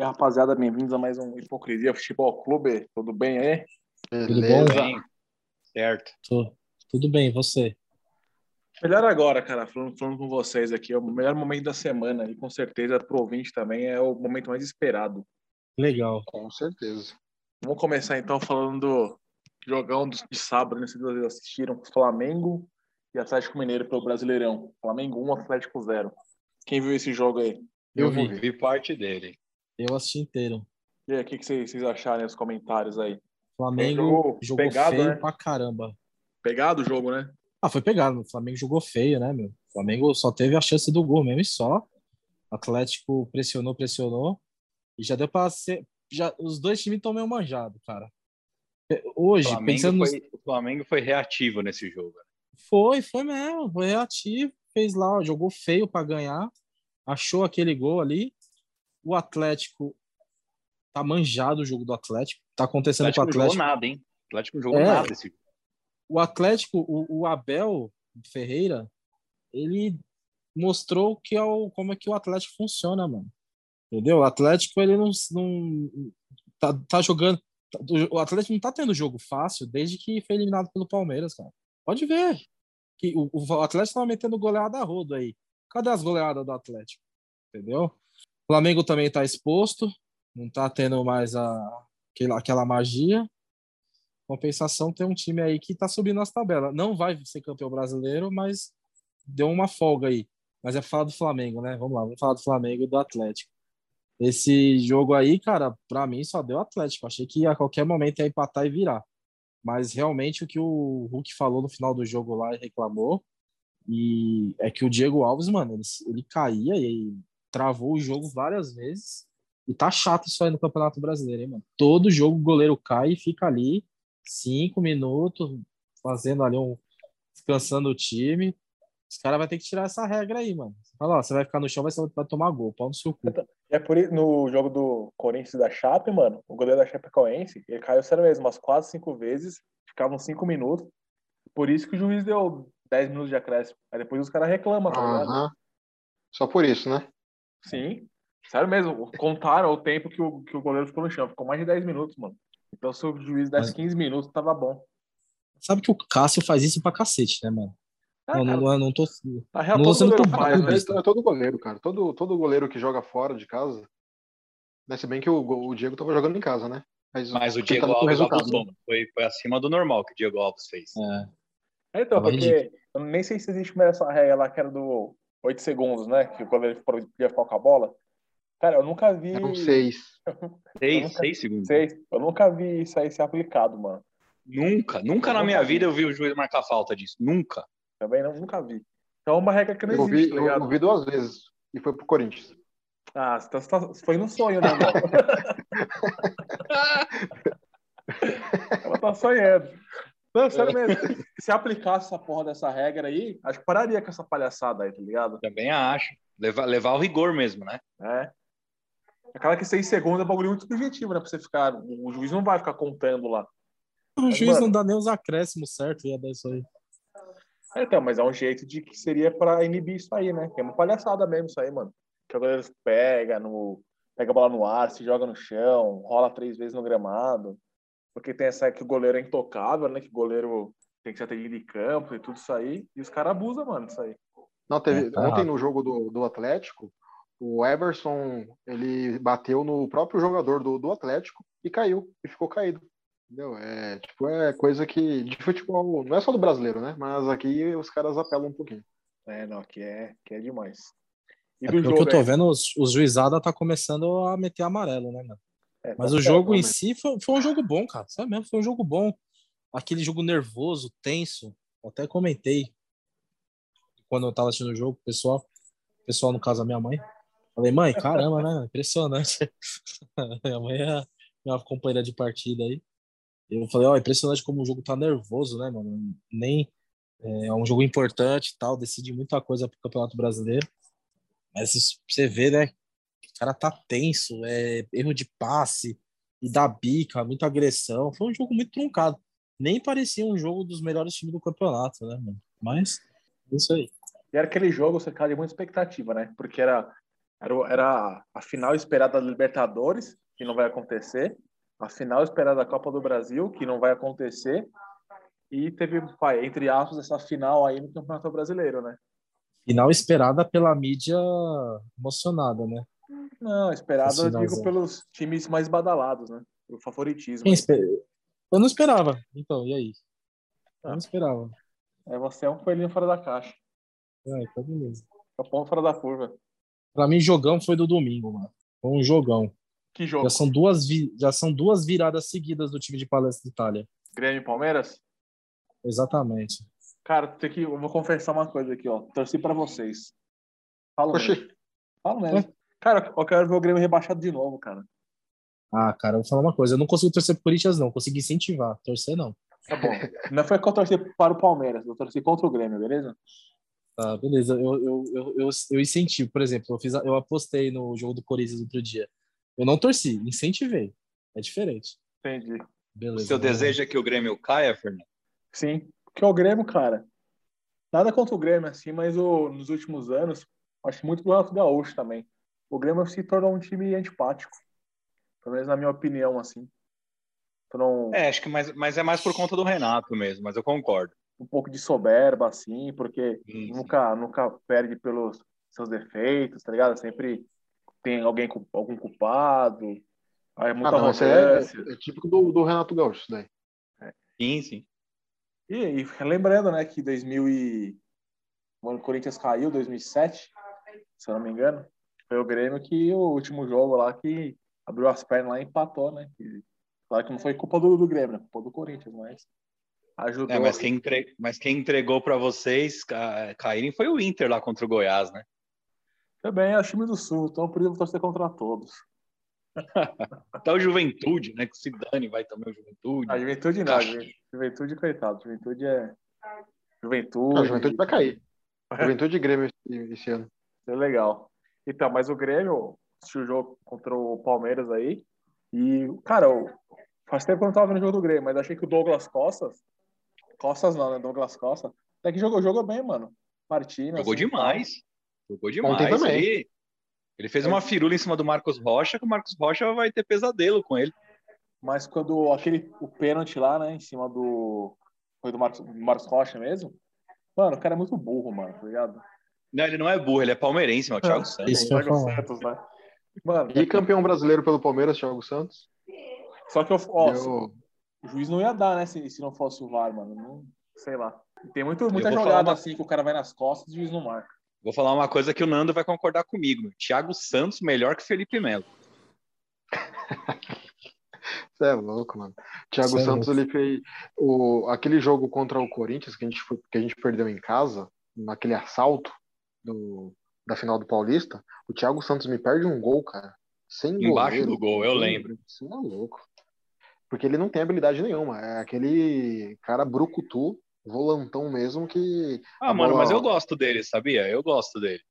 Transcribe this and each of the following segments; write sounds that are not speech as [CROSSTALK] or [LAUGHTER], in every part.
E aí, rapaziada, bem-vindos a mais um Hipocrisia Futebol Clube. Tudo bem aí? Tudo bom? Bem, certo. Tô- Tudo bem, e você? Melhor agora, cara, falando, falando com vocês aqui. É o melhor momento da semana e com certeza pro ouvinte também é o momento mais esperado. Legal. Com certeza. Vamos começar então falando do jogão de sábado, né? Vocês vocês assistiram Flamengo e Atlético Mineiro pelo Brasileirão. Flamengo 1, Atlético 0. Quem viu esse jogo aí? Eu Eu vi. Vi parte dele. Eu assisti inteiro. E aí, o que, que vocês, vocês acharam nos comentários aí? Flamengo Jogou jogou pegado, feio né? pra caramba. Pegado o jogo, né? Ah, foi pegado. O Flamengo jogou feio, né, meu? O Flamengo só teve a chance do gol mesmo e só. O Atlético pressionou, pressionou. E já deu pra ser. Já, os dois times estão meio manjados, cara. O Hoje, Flamengo, pensando nos- foi, o Flamengo foi reativo nesse jogo. Foi, foi mesmo. Foi reativo. Fez lá, ó, jogou feio pra ganhar. Achou aquele gol ali. O Atlético tá manjado o jogo do Atlético. Tá O acontecendo Atlético com o não Atlético. jogou nada, hein? O Atlético não jogou É. nada esse jogo. o Atlético, o, o Abel Ferreira, ele mostrou que é o, como é que o Atlético funciona, mano. Entendeu? O Atlético, ele não, não tá, tá jogando. O Atlético não tá tendo jogo fácil desde que foi eliminado pelo Palmeiras, cara. Pode ver. Que o, o Atlético tava metendo goleada a rodo aí. Cadê as goleadas do Atlético? Entendeu? O Flamengo também tá exposto, não tá tendo mais a, aquela, aquela magia. Compensação tem um time aí que tá subindo nas tabelas. Não vai ser campeão brasileiro, mas deu uma folga aí. Mas é falar do Flamengo, né? Vamos lá, vamos falar do Flamengo e do Atlético. Esse jogo aí, cara, pra mim só deu Atlético. Achei que a qualquer momento ia empatar e virar. Mas realmente o que o Hulk falou no final do jogo lá e reclamou, e é que o Diego Alves, mano, ele, ele caía e travou o jogo várias vezes. E tá chato isso aí no Campeonato Brasileiro, hein, mano? Todo jogo o goleiro cai e fica ali cinco minutos, fazendo ali um. descansando o time. Os caras vão ter que tirar essa regra aí, mano. Você Fala, ó, você vai ficar no chão, vai, vai tomar gol, pau no seu cu. É por isso, no jogo do Corinthians e da Chape, mano, o goleiro da Chapecoense, ele caiu sério mesmo, umas quase cinco vezes, ficavam cinco minutos. Por isso que o juiz deu 10 minutos de acréscimo. Aí depois os caras reclamam, tá ligado? Só por isso, né? Sim. Sério mesmo, contaram o tempo que o, que o goleiro ficou no chão. Ficou mais de 10 minutos, mano. Então se o juiz desse Mas- 15 minutos, tava bom. Sabe que o Cássio faz isso pra cacete, né, mano? Ah, não, não, não tô. na real, não todo goleiro faz, né? É todo goleiro, cara. Todo, todo goleiro que joga fora de casa. Né? Se bem que o, o Diego tava jogando em casa, né? Mas o tentando Diego Alves abusou. né? Foi, foi acima do normal que o Diego Alves fez. É, É, Então, Tava porque eu nem sei se existe mais essa regra lá que era do 8 segundos, né? Que o goleiro podia ficar com a bola. Cara, eu nunca vi. Eram seis. [LAUGHS] Seis, nunca- seis segundos. Seis. Eu nunca vi isso aí ser aplicado, mano. Nunca, nunca na Nunca minha vi. vida eu vi o juiz marcar falta disso. Nunca. Também não, nunca vi. Então é uma regra que não Eu existe, vi, tá ligado? eu vi duas vezes. E foi pro Corinthians. Ah, você, tá, você tá- foi no sonho, né? [LAUGHS] Ela tá sonhando. Não, sério mesmo. Se aplicasse essa porra dessa regra aí, acho que pararia com essa palhaçada aí, tá ligado? Também acho. Levar, levar o rigor mesmo, né? É. Aquela que seis segundos é um bagulho muito subjetivo, né? Pra você ficar. O juiz não vai ficar contando lá. O Mas, juiz mano- não dá nem os acréscimos certo, ia dar isso aí. É, então, mas é um jeito de que seria pra inibir isso aí, né? Que é uma palhaçada mesmo isso aí, mano. Que o goleiro pega, no, pega a bola no ar, se joga no chão, rola três vezes no gramado. Porque tem essa que o goleiro é intocável, né? Que o goleiro tem que ser atendido em campo e tudo isso aí. E os caras abusam, mano, disso aí. Não, teve, É, tá ontem errado. no jogo do, do Atlético, o Everson ele bateu no próprio jogador do, do Atlético e caiu, e ficou caído. Entendeu? É, tipo, é coisa que de futebol, não é só do brasileiro, né? Mas aqui os caras apelam um pouquinho. É, não, que é, que é demais. E É, do jogo. que eu tô aí? vendo, os, os juizada tá começando a meter amarelo, né, mano? É, Mas o jogo em né? si foi, foi um jogo bom, cara. Sabe mesmo? Foi um jogo bom. Aquele jogo nervoso, tenso. Até comentei quando eu tava assistindo o jogo, pessoal. pessoal, no caso, a minha mãe. Falei, mãe, caramba, né? Impressionante. [LAUGHS] minha mãe é minha companheira de partida aí. Eu falei, ó, impressionante como o jogo tá nervoso, né, mano? Nem é, é um jogo importante tal, decide muita coisa pro Campeonato Brasileiro. Mas você vê, né? O cara tá tenso, é erro de passe e dá bica, muita agressão. Foi um jogo muito truncado. Nem parecia um jogo dos melhores times do campeonato, né, mano? Mas, é isso aí. E era aquele jogo cercado de muita expectativa, né? Porque era, era, era a final esperada da Libertadores, que não vai acontecer, a final esperada da Copa do Brasil, que não vai acontecer, e teve, pai, entre aspas, essa final aí no Campeonato Brasileiro, né? Final esperada pela mídia emocionada, né? Não, esperada, Esse eu digo, pelos times mais badalados, né? O favoritismo. Eu não esperava. Então, e aí? Eu não esperava. É, você é um coelhinho fora da caixa. É, tá beleza. É ponto fora da curva. Pra mim, jogão foi do domingo, mano. Foi um jogão. Que jogo? Já são duas, vi- já são duas viradas seguidas do time de Palestra de Itália. Grêmio e Palmeiras? Exatamente. Cara, tem que, eu vou confessar uma coisa aqui, ó. Torci pra vocês. Falo mesmo. Falo mesmo. Cara, eu quero ver o Grêmio rebaixado de novo, cara. Ah, cara, eu vou falar uma coisa. Eu não consigo torcer pro Corinthians, não. Consegui incentivar. Torcer, não. Tá bom. Não foi que eu torci para o Palmeiras, eu torci contra o Grêmio, beleza? Tá, beleza. Eu, eu, eu, eu, eu incentivo. Por exemplo, eu, fiz, eu apostei no jogo do Corinthians outro dia. Eu não torci, incentivei. É diferente. Entendi. O Beleza. seu vamos lá. desejo é que o Grêmio caia, Fernando? Sim. Porque o Grêmio, cara. Nada contra o Grêmio, assim, mas o, nos últimos anos, acho muito do Renato Gaúcho também. O Grêmio se tornou um time antipático. Pelo menos na minha opinião, assim. Tornou É, acho que mais, mas é mais por conta do Renato mesmo, mas eu concordo. um pouco de soberba, assim, porque Sim, sim. nunca, nunca perde pelos seus defeitos, tá ligado? Sempre tem alguém, cu- algum culpado. Aí é muita ah, não, é, arrogância. é típico do, do Renato Gaúcho, isso daí. Sim, sim. E, e lembrando, né, que 2000 e... quando o Corinthians caiu, 2007, se eu não me engano, foi o Grêmio que o último jogo lá que abriu as pernas lá e empatou, né? E, claro que não foi culpa do, do Grêmio, né? Culpa do Corinthians, mas ajudou. É, mas, quem entre... mas quem entregou para vocês ca- caírem foi o Inter lá contra o Goiás, né? Também é o time do Sul, então por isso eu vou torcer contra todos. Até [LAUGHS] o Juventude, né? Que se dane, vai também o Juventude. A juventude não, a juventude, coitado. Juventude é. Juventude. A juventude vai cair. Juventude e Grêmio esse, esse ano. É legal. Então, mas o Grêmio assistiu o jogo contra o Palmeiras aí. E, cara, eu, faz tempo que eu não tava vendo o jogo do Grêmio, mas achei que o Douglas Costas. Costas não, né? Douglas Costa. Até que jogou, jogou bem, mano. Martina. Jogou assim, demais. Jogou Ontem demais. também. Ele, ele fez uma firula em cima do Marcos Rocha, que o Marcos Rocha vai ter pesadelo com ele. Mas quando aquele o pênalti lá, né, em cima do. Foi do Marcos, do Marcos Rocha mesmo? Mano, o cara é muito burro, mano, tá ligado? Não, ele não é burro, ele é palmeirense, mano, o Thiago Santos. Isso eu Thiago. Santos, né? Mano, E campeão brasileiro pelo Palmeiras, Thiago Santos. só que eu. Ó, Deu- o juiz não ia dar, né, se, se não fosse o VAR, mano. Não, sei lá. Tem muito, muita jogada uma- assim que o cara vai nas costas e o juiz não marca. Vou falar uma coisa que o Nando vai concordar comigo. Meu. Thiago Santos melhor que Felipe Melo. [LAUGHS] Você é louco, mano. Thiago Cê é Santos, louco. ele fez o, aquele jogo contra o Corinthians que a gente, foi- que a gente perdeu em casa, naquele assalto do, da final do Paulista. O Thiago Santos me perde um gol, cara. Sem Embaixo goleiro. do gol, eu lembro. Você é louco. Porque ele não tem habilidade nenhuma. É aquele cara brucutu, volantão mesmo, que Ah, mano, bola- mas eu gosto dele, sabia? Eu gosto dele.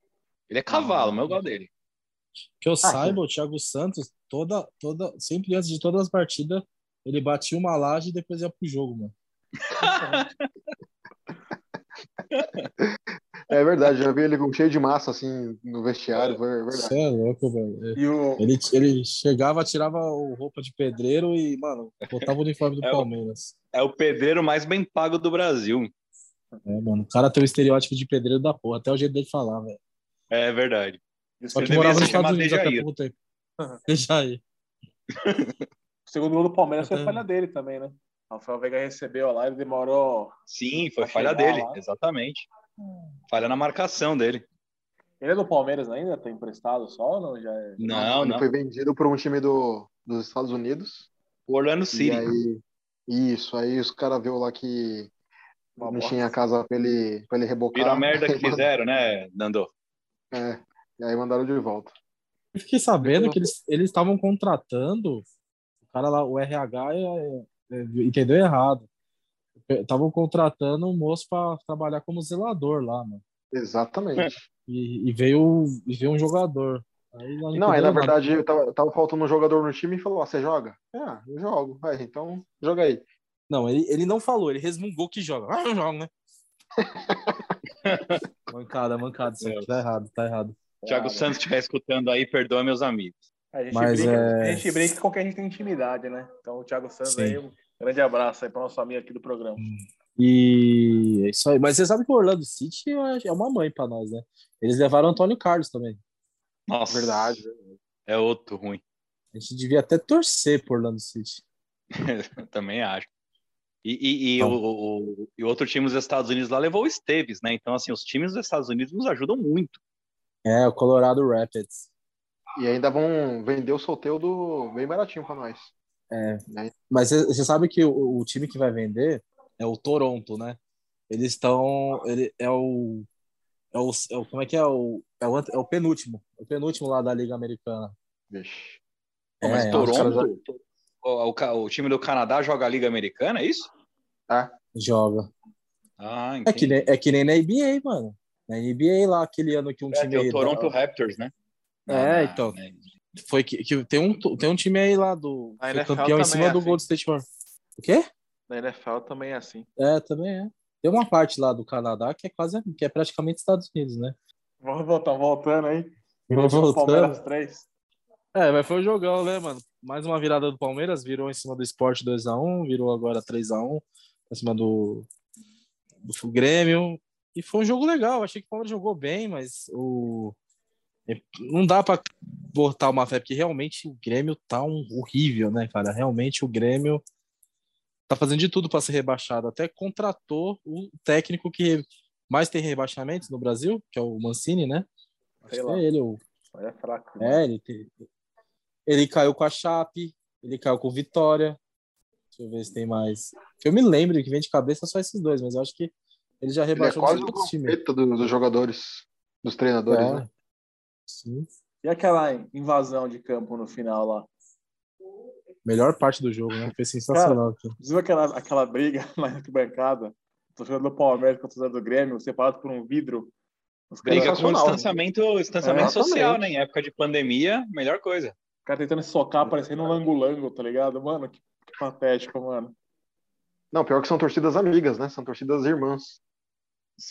Ele é cavalo, mas eu gosto dele. Que eu Ah, saiba, o Thiago Santos, toda, toda, sempre antes de todas as partidas, ele batia uma laje e depois ia pro jogo, mano. [LAUGHS] [LAUGHS] É verdade, já vi ele com cheio de massa assim no vestiário, foi verdade. Você é louco, velho. E o, Ele, ele chegava, tirava o roupa de pedreiro e, mano, botava o uniforme do É o- Palmeiras. É o pedreiro mais bem pago do Brasil. É, mano, o cara tem o estereótipo de pedreiro da porra, até o jeito dele falar, velho. É verdade. Só Ele que morava nos Estados Unidos até pouco tempo. [LAUGHS] Dejair. o segundo gol do Palmeiras foi Até- falha dele também, né? Rafael Veiga recebeu lá, ele demorou. Sim, foi falha dele, lá. exatamente. Falha na marcação dele. Ele é do Palmeiras ainda? Tá emprestado só ou não? Já é... Não, ele não. foi vendido por um time do, dos Estados Unidos. O Orlando E City. aí, isso, aí os caras viu lá que Uma não bosta. tinha casa pra ele, pra ele rebocar. Vira a merda que [LAUGHS] fizeram, né, Nando? É, e aí mandaram de volta. Eu fiquei sabendo que eles eles estavam contratando o cara lá, o RH, é, entendeu errado. Estavam contratando um moço para trabalhar como zelador lá, mano. Exatamente. E, e veio, e veio um jogador. Aí lá Não, aí na nada. verdade tava, tava faltando um jogador no time e falou: ah, você joga? Ah, eu jogo. Vai, então joga aí. Não, ele, ele não falou, ele resmungou que joga. Ah, eu jogo, né? [LAUGHS] mancada, mancada. Isso aqui tá errado, tá errado. Thiago Ah, Santos estiver escutando aí, perdoa meus amigos. A gente, Mas, brinca, é- a gente brinca com quem a gente tem intimidade, né? Então, o Thiago Santos Sim. aí, um grande abraço aí para nosso amigo aqui do programa. E é isso aí. Mas você sabe que o Orlando City é uma mãe pra nós, né? Eles levaram o Antônio Carlos também. Nossa, Verdade. É outro ruim. A gente devia até torcer por Orlando City. [LAUGHS] Eu também acho. E, e, e o, o, e o outro time dos Estados Unidos lá levou o Esteves, né? Então, assim, os times dos Estados Unidos nos ajudam muito. É, o Colorado Rapids. E ainda vão vender o solteiro bem baratinho pra nós. Mas você sabe que o, o time que vai vender é o Toronto, né? Eles estão. Ele é o, é o. é o- Como é que é? O, é, o, é o penúltimo. O penúltimo lá da Liga Americana. Vixe. Pô, mas É, Toronto, o, o ca- o time do Canadá joga a Liga Americana, é isso? Tá? Joga. Ah, É que, nem, é que nem na NBA, mano. Na NBA lá, aquele ano que um É, time. tem o Toronto da- Raptors, né? É, Ah, então. né? Foi que, que tem, um, tem um time aí lá do. Campeão em cima é do assim. Gold State Warriors. O quê? Na NFL também é assim. É, também é. Tem uma parte lá do Canadá que é quase que é praticamente Estados Unidos, né? Vamos voltar, voltando aí. Vamos voltando. Palmeiras 3. É, mas foi um jogão, né, mano? Mais uma virada do Palmeiras, virou em cima do Sport 2x1, virou agora 3x1, em cima do, do Grêmio. E foi um jogo legal, achei que o Palmeiras jogou bem, mas o... não dá pra botar uma fé, porque realmente o Grêmio tá um horrível, né, cara? Realmente o Grêmio tá fazendo de tudo pra ser rebaixado. Até contratou o técnico que mais tem rebaixamentos no Brasil, que é o Mancini, né? Acho Sei que lá. é ele, o é fraco. é, ele, te- ele caiu com a Chape, ele caiu com o Vitória. Deixa eu ver se tem mais. Eu me lembro que vem de cabeça só esses dois, mas eu acho que ele já Ele é rebaixou quase o do- dos jogadores, dos treinadores, É. né? Sim. E aquela invasão de campo no final lá? Melhor parte do jogo, né? Foi sensacional. aqui. Viu aquela, aquela briga [LAUGHS] na arquibancada? Torcedor do Palmeiras com o torcedor do Grêmio, separado por um vidro. Os caras- Briga com distanciamento, distanciamento É, social, né? Em época de pandemia, melhor coisa. O cara tentando se socar, parecendo um lango-lango, tá ligado? Mano, que, que patético, mano. Não, pior que são torcidas amigas, né? São torcidas irmãs.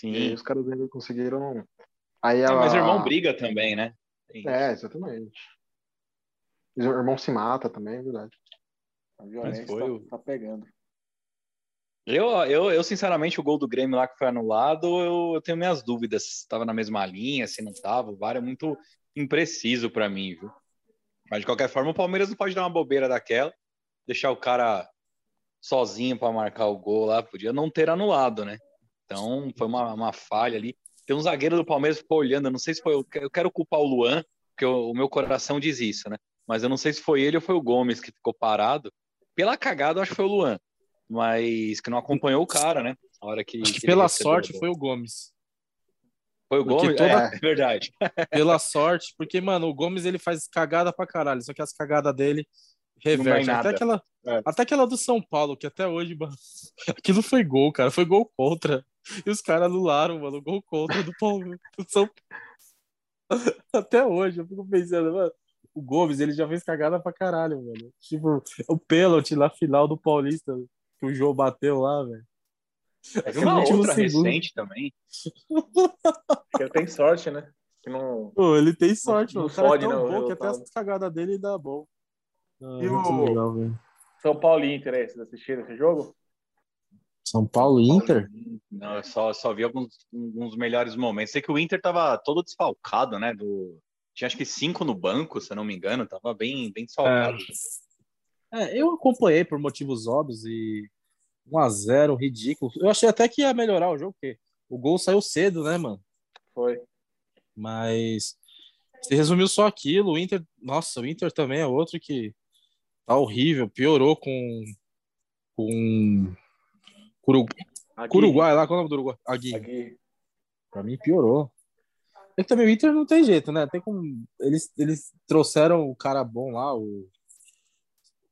E aí Sim. os caras ainda conseguiram. Aí É, a... mas o irmão briga também, né? Tem isso. É, exatamente. O irmão se mata também, é verdade. A violência foi tá, tá pegando. Eu, eu, eu, sinceramente, o gol do Grêmio lá que foi anulado, eu, eu tenho minhas dúvidas se estava na mesma linha, se não estava. O VAR é muito impreciso para mim, viu? Mas de qualquer forma, o Palmeiras não pode dar uma bobeira daquela, deixar o cara sozinho para marcar o gol lá, podia não ter anulado, né? Então foi uma, uma falha ali. Tem um zagueiro do Palmeiras que ficou olhando, eu não sei se foi. Eu que- eu quero culpar o Luan, porque o, o meu coração diz isso, né? Mas eu não sei se foi ele ou foi o Gomes que ficou parado. Pela cagada, eu acho que foi o Luan mas que não acompanhou o cara, né? A hora que, Acho que que pela sorte foi o Gomes. foi o porque Gomes. toda- É, verdade. [LAUGHS] Pela sorte, porque, mano, o Gomes ele faz cagada pra caralho, só que as cagadas dele reverte. Até aquela, É. até aquela do São Paulo, que até hoje, mano, [LAUGHS] aquilo foi gol, cara. Foi gol contra. [LAUGHS] E os caras anularam, mano, gol contra do. Do [LAUGHS] São [LAUGHS] Até hoje, eu fico pensando, mano. O Gomes, ele já fez cagada pra caralho, mano. Tipo, o pênalti na final do Paulista, que o João bateu lá, velho. No uma outra segundo. recente também. Ele tem sorte, né? Que não. Pô, ele tem sorte, não mano. O cara é fode, tão não, o bom que até resultado. as cagadas dele dá bom. Ah, E o- legal. São Paulo e Inter aí, vocês assistiram esse jogo? São Paulo e Inter? Não, eu só, só vi alguns, alguns melhores momentos. Sei que o Inter tava todo desfalcado, né? Do... Tinha acho que cinco no banco, se eu não me engano. Tava bem, bem desfalcado. É, eu acompanhei por motivos óbvios e 1x0, ridículo. Eu achei até que ia melhorar o jogo, porque o gol saiu cedo, né, mano? Foi. Mas se resumiu só aquilo. O Inter, nossa, o Inter também é outro que tá horrível. Piorou com. com. Curu- Aqui, com Uruguai lá, qual é o nome do Uruguai? Agui. Pra mim piorou. É que também o Inter não tem jeito, né? Tem como. Eles, eles trouxeram o cara bom lá, o.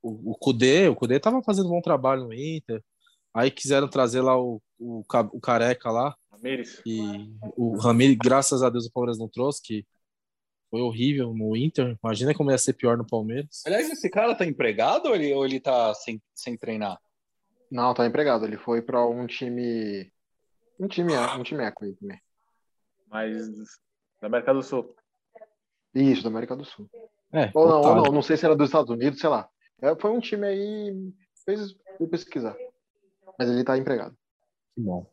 O, o Kudê, o Kudê tava fazendo um bom trabalho no Inter. Aí quiseram trazer lá o, o, o Careca lá. Ramires. E o Ramiro, graças a Deus, o Palmeiras não trouxe, que foi horrível no Inter. Imagina como ia ser pior no Palmeiras. Aliás, esse cara tá empregado ou ele, ou ele tá sem, sem treinar? Não, tá empregado. Ele foi pra um time. Um time, um time eco aí também. Mas da América do Sul. Isso, da América do Sul. É, Ou não, ou não, não sei se era dos Estados Unidos, sei lá. É, foi um time aí. Fez pesquisar. Mas ele tá empregado. Que bom.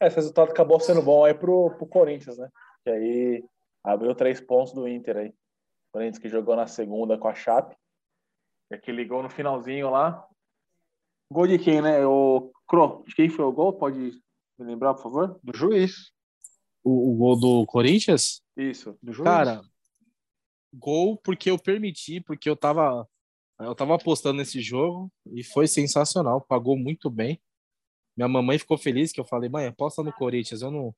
É, Esse resultado acabou sendo bom aí pro, pro Corinthians, né? Que aí abriu três pontos do Inter aí. O Corinthians que jogou na segunda com a Chape. E aquele gol no finalzinho lá. Gol de quem, né? O Cro. De quem foi o gol? Pode me lembrar, por favor? Do juiz. O, o gol do Corinthians? Isso. Do juiz. Cara, gol porque eu permiti, porque eu tava, eu tava apostando nesse jogo e foi sensacional, pagou muito bem. Minha mamãe ficou feliz que eu falei, mãe, aposta no Corinthians. Eu não,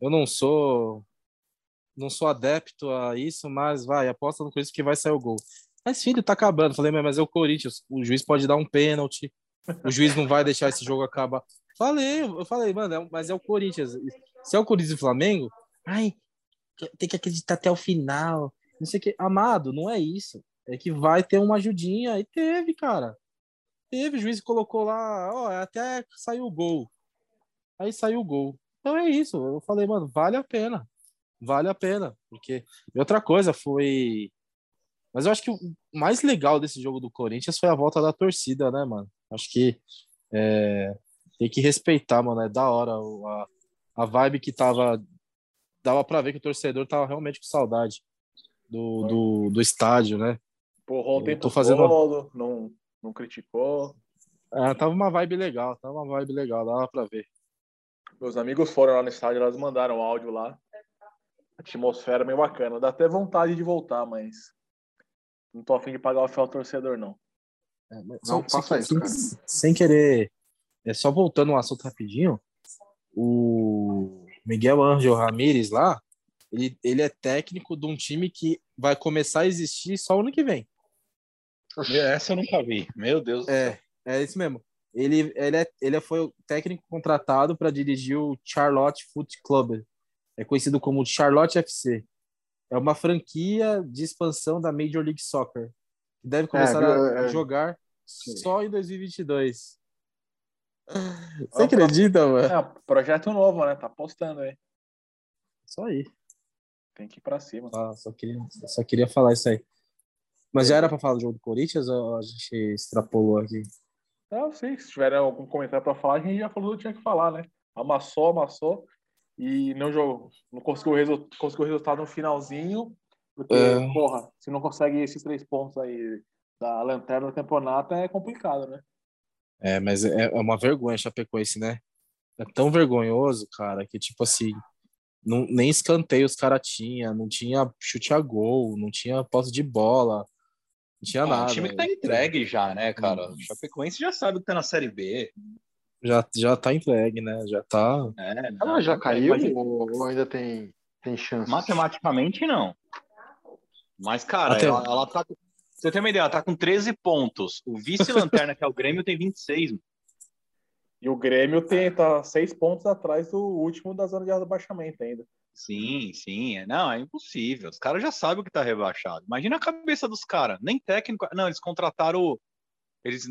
eu não sou, não sou adepto a isso, mas vai, aposta no Corinthians que vai sair o gol. Mas filho, tá acabando. Eu Falei, mãe, mas é o Corinthians. O juiz pode dar um pênalti. O juiz não vai deixar esse jogo acabar. Falei, eu falei, mano, é- mas é o Corinthians. Se é o Corinthians e o Flamengo, ai, tem que acreditar até o final. Não sei o que. Amado, não é isso. É que vai ter uma ajudinha. E teve, cara. Teve, o juiz colocou lá, ó, até saiu o gol. Aí saiu o gol. Então é isso. Eu falei, mano, vale a pena. Vale a pena. Porque. E outra coisa foi. Mas eu acho que o mais legal desse jogo do Corinthians foi a volta da torcida, né, mano? Acho que é, tem que respeitar, mano. É da hora a, a vibe que tava. Dava pra ver que o torcedor tava realmente com saudade do, do, do estádio, né? Porrou o Eu tempo tô fazendo- todo, não, não criticou. Ah, tava uma vibe legal, tava uma vibe legal, dava pra ver. Meus amigos foram lá no estádio, elas mandaram áudio lá. Atmosfera meio bacana. Dá até vontade de voltar, mas não tô afim de pagar o fiel torcedor, não. É, Não só- sem, isso, sem- querer, é só voltando um assunto rapidinho, o Miguel Ángel Ramírez lá, ele, ele é técnico de um time que vai começar a existir só ano que vem. Essa eu nunca vi. Meu Deus. É, é isso mesmo. Ele, ele, é, ele foi o técnico contratado para dirigir o Charlotte Foot Club. É conhecido como Charlotte FC. É uma franquia de expansão da Major League Soccer. Que deve começar viu? a É, é. jogar Sim. só em 2022. Você Ó, acredita, mano? É, projeto novo, né? Tá postando aí. Só aí. Tem que ir pra cima. Só, só, queria, só queria falar isso aí. Mas já era para falar do jogo do Corinthians ou a gente extrapolou aqui? Não, sim, se tiver algum comentário pra falar, a gente já falou que tinha que falar, né? Amassou, amassou e não jogou. Não conseguiu o, resu- conseguiu o resultado no finalzinho. Porque, É. porra, se não consegue esses três pontos aí da lanterna do campeonato, é complicado, né? É, mas é, é uma vergonha Chapecoense, né? É tão vergonhoso, cara, que tipo assim, não, nem escanteio os caras tinham, não tinha chute a gol, não tinha posse de bola, não tinha Ah, nada. um time que tá entregue já, né, cara? Hum. O Chapecoense já sabe que tá na Série B. Já, já tá entregue, né? Já tá. É, Ela já caiu Mas, ou, ou ainda tem, tem chance? Matematicamente, não. Mas, cara, Até- ela, ela tá. com- Você tem uma ideia, ela tá com 13 pontos. O vice-lanterna, [LAUGHS] que é o Grêmio, tem 26. E o Grêmio tem, tá seis pontos atrás do último da zona de rebaixamento ainda. Sim, sim. é- Não, é impossível. Os caras já sabem o que tá rebaixado. Imagina a cabeça dos caras. Nem técnico. Não, eles contrataram. Eles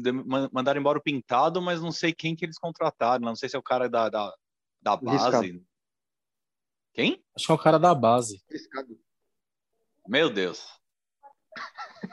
mandaram embora o Pintado, mas não sei quem que eles contrataram. Não sei se é o cara da, da, da base. Quem? Acho que é o cara da base. Arriscado. Meu Deus.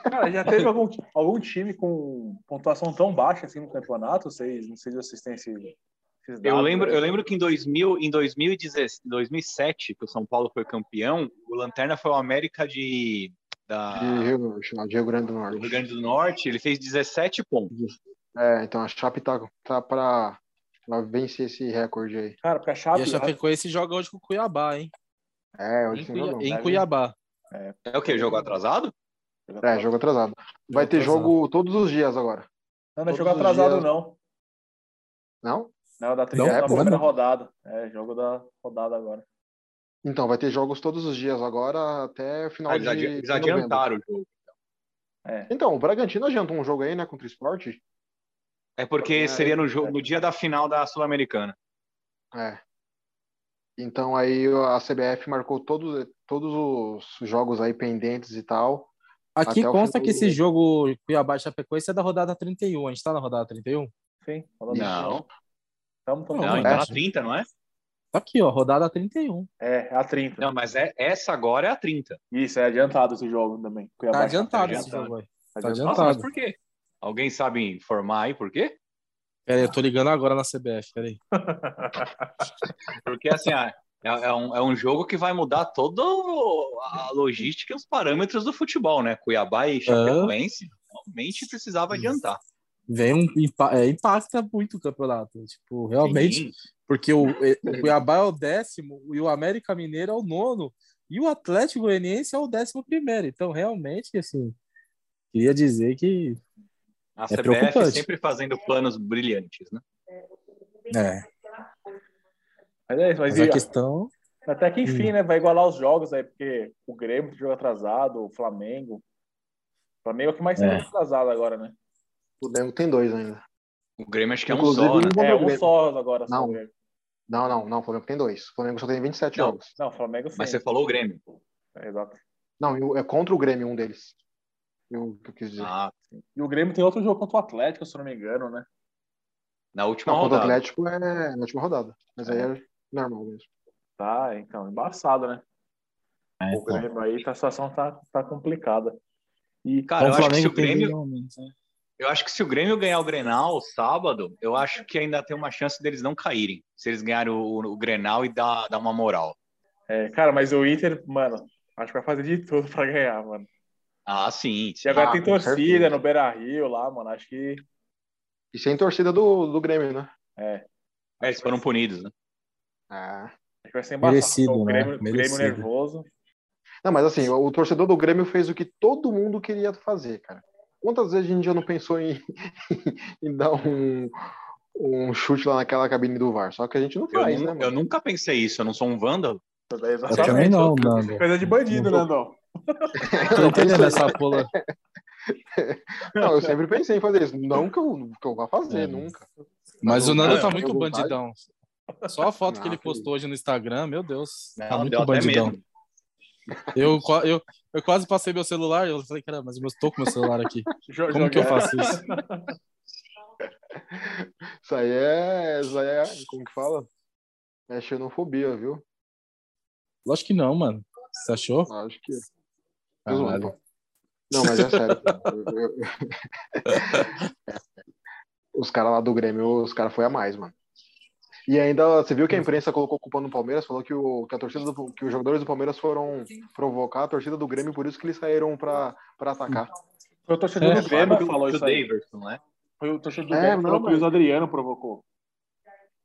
Cara, já teve [LAUGHS] algum, algum time com pontuação tão baixa assim no campeonato? Vocês, não sei se vocês têm esse, esses Eu lembro, eu lembro que em, 2000, em 2016, 2007, que o São Paulo foi campeão, o Lanterna foi o América de, da, De Rio, de Rio Grande do Norte. Rio Grande do Norte. Ele fez 17 pontos. É, então a Chape tá, tá pra, pra vencer esse recorde aí. Cara, porque a E Chape... a Chapecoense joga hoje com o Cuiabá, hein? É, Em, hoje Cuiabá. em Deve- Cuiabá. É o quê? Jogo atrasado? É, jogo atrasado. Vai ter atrasado. jogo todos os dias agora. Não, não é jogo atrasado, dias. não. Não? Não, da Não, 31 não. primeira rodada. É, jogo da rodada agora. Então, vai ter jogos todos os dias agora até o final Ah, de, eles, de eles novembro. adiantaram o jogo. É. Então, o Bragantino adiantou um jogo aí, né, contra o Sport. É porque É, seria no, jogo, no dia da final da Sul-Americana. É. Então aí a CBF marcou todos, todos os jogos aí pendentes e tal. Aqui consta que do- esse jogo Cuiabá e Chapecoense é da rodada 31. A gente tá na rodada 31? Sim, Não. Tamo, tamo, Não, Não, é. ainda na 30, não é? Tá aqui, ó, rodada 31. É, é a 30. Não, mas é, essa agora é a 30. Isso, é adiantado esse jogo também. Cuiabá Tá adiantado esse adiantado. jogo aí. Tá adiantado. Nossa, mas por quê? Alguém sabe informar aí por quê? Pera aí, eu tô ligando agora na CBF, peraí. [LAUGHS] Porque assim, ah, é, é um, é um jogo que vai mudar toda a logística e os parâmetros do futebol, né? Cuiabá e Chapecoense realmente precisava adiantar. Vem um é, impacta muito o campeonato. Tipo, realmente, Sim. porque o, o [LAUGHS] Cuiabá é o décimo e o América Mineiro é o nono e o Atlético Goianiense é o décimo primeiro. Então, realmente, assim, queria dizer que A É CBF preocupante. sempre fazendo planos brilhantes, né? é, Mas é isso, mas mas a e- questão até que enfim, né? Vai igualar os jogos aí, porque o Grêmio tem jogo atrasado, o Flamengo. O Flamengo é o que mais tem É. jogo atrasado agora, né? O Flamengo tem dois ainda. O Grêmio acho que é um Inclusive, só, né? É, o um Grêmio. só agora. só Não. o Grêmio. Não, não, não. O Flamengo tem dois. O Flamengo só tem 27 Não. jogos. Não, o Flamengo sim. Mas você falou o Grêmio. É, exato. Não, é contra o Grêmio um deles. Eu, que eu quis dizer. Ah, E o Grêmio tem outro jogo contra o Atlético, se eu não me engano, né? na última não, contra o rodada. Atlético é na última rodada. Mas aí é normal mesmo. Tá, então, embaçado, né? é, O Grêmio aí, a situação tá, tá complicada. E, Cara, eu Então, acho que se o Grêmio, né? eu acho que se o Grêmio ganhar o Grenal sábado, eu acho que ainda tem uma chance deles não caírem. Se eles ganharem o, o Grenal e dar, dar uma moral. é, cara, mas o Inter, mano, acho que vai fazer de tudo pra ganhar, mano. Ah, sim. E agora Ah, tem torcida certeza. no Beira Rio lá, mano. Acho que. E sem torcida do, do Grêmio, né? É, É, eles foram punidos, né? Ah. acho que vai ser embaçado. Merecido, o né? Grêmio, o Grêmio Merecido. nervoso. Não, mas assim, o torcedor do Grêmio fez o que todo mundo queria fazer, cara. Quantas vezes a gente já não pensou em, [LAUGHS] em dar um, um chute lá naquela cabine do VAR? Só que a gente não Eu, faz, nu- né, eu mano? nunca pensei isso, eu não sou um vândalo. É, Eu também não, mano. Coisa de bandido, né, Andão? [LAUGHS] Tô entendendo essa pula. [LAUGHS] Não, eu sempre pensei em fazer isso. Não que eu, que eu vá fazer, É. nunca. Mas o Nando Não, tá eu muito bandidão. Só a foto que Não, ele que postou hoje no Instagram, meu Deus. Tá Não, muito deu até bandidão. Eu, eu, eu quase passei meu celular e eu falei, cara, mas eu estou com meu celular aqui. Como que eu faço isso? Isso aí é. Isso aí é. Como que fala? É xenofobia, viu? Lógico que não, mano. Você achou? Acho que. Caralho. Não, mas é sério. Eu- eu- [LAUGHS] Os caras lá do Grêmio, os caras foi a mais, mano. E ainda, você viu que a imprensa colocou culpa no Palmeiras, falou que, o, que a torcida do, que os jogadores do Palmeiras foram provocar a torcida do Grêmio, por isso que eles saíram pra, pra atacar. Foi o torcedor É, do Grêmio que o, falou o isso aí. Daverson, né? Foi o torcedor do É, Grêmio que não, falou que o mas- Adriano provocou.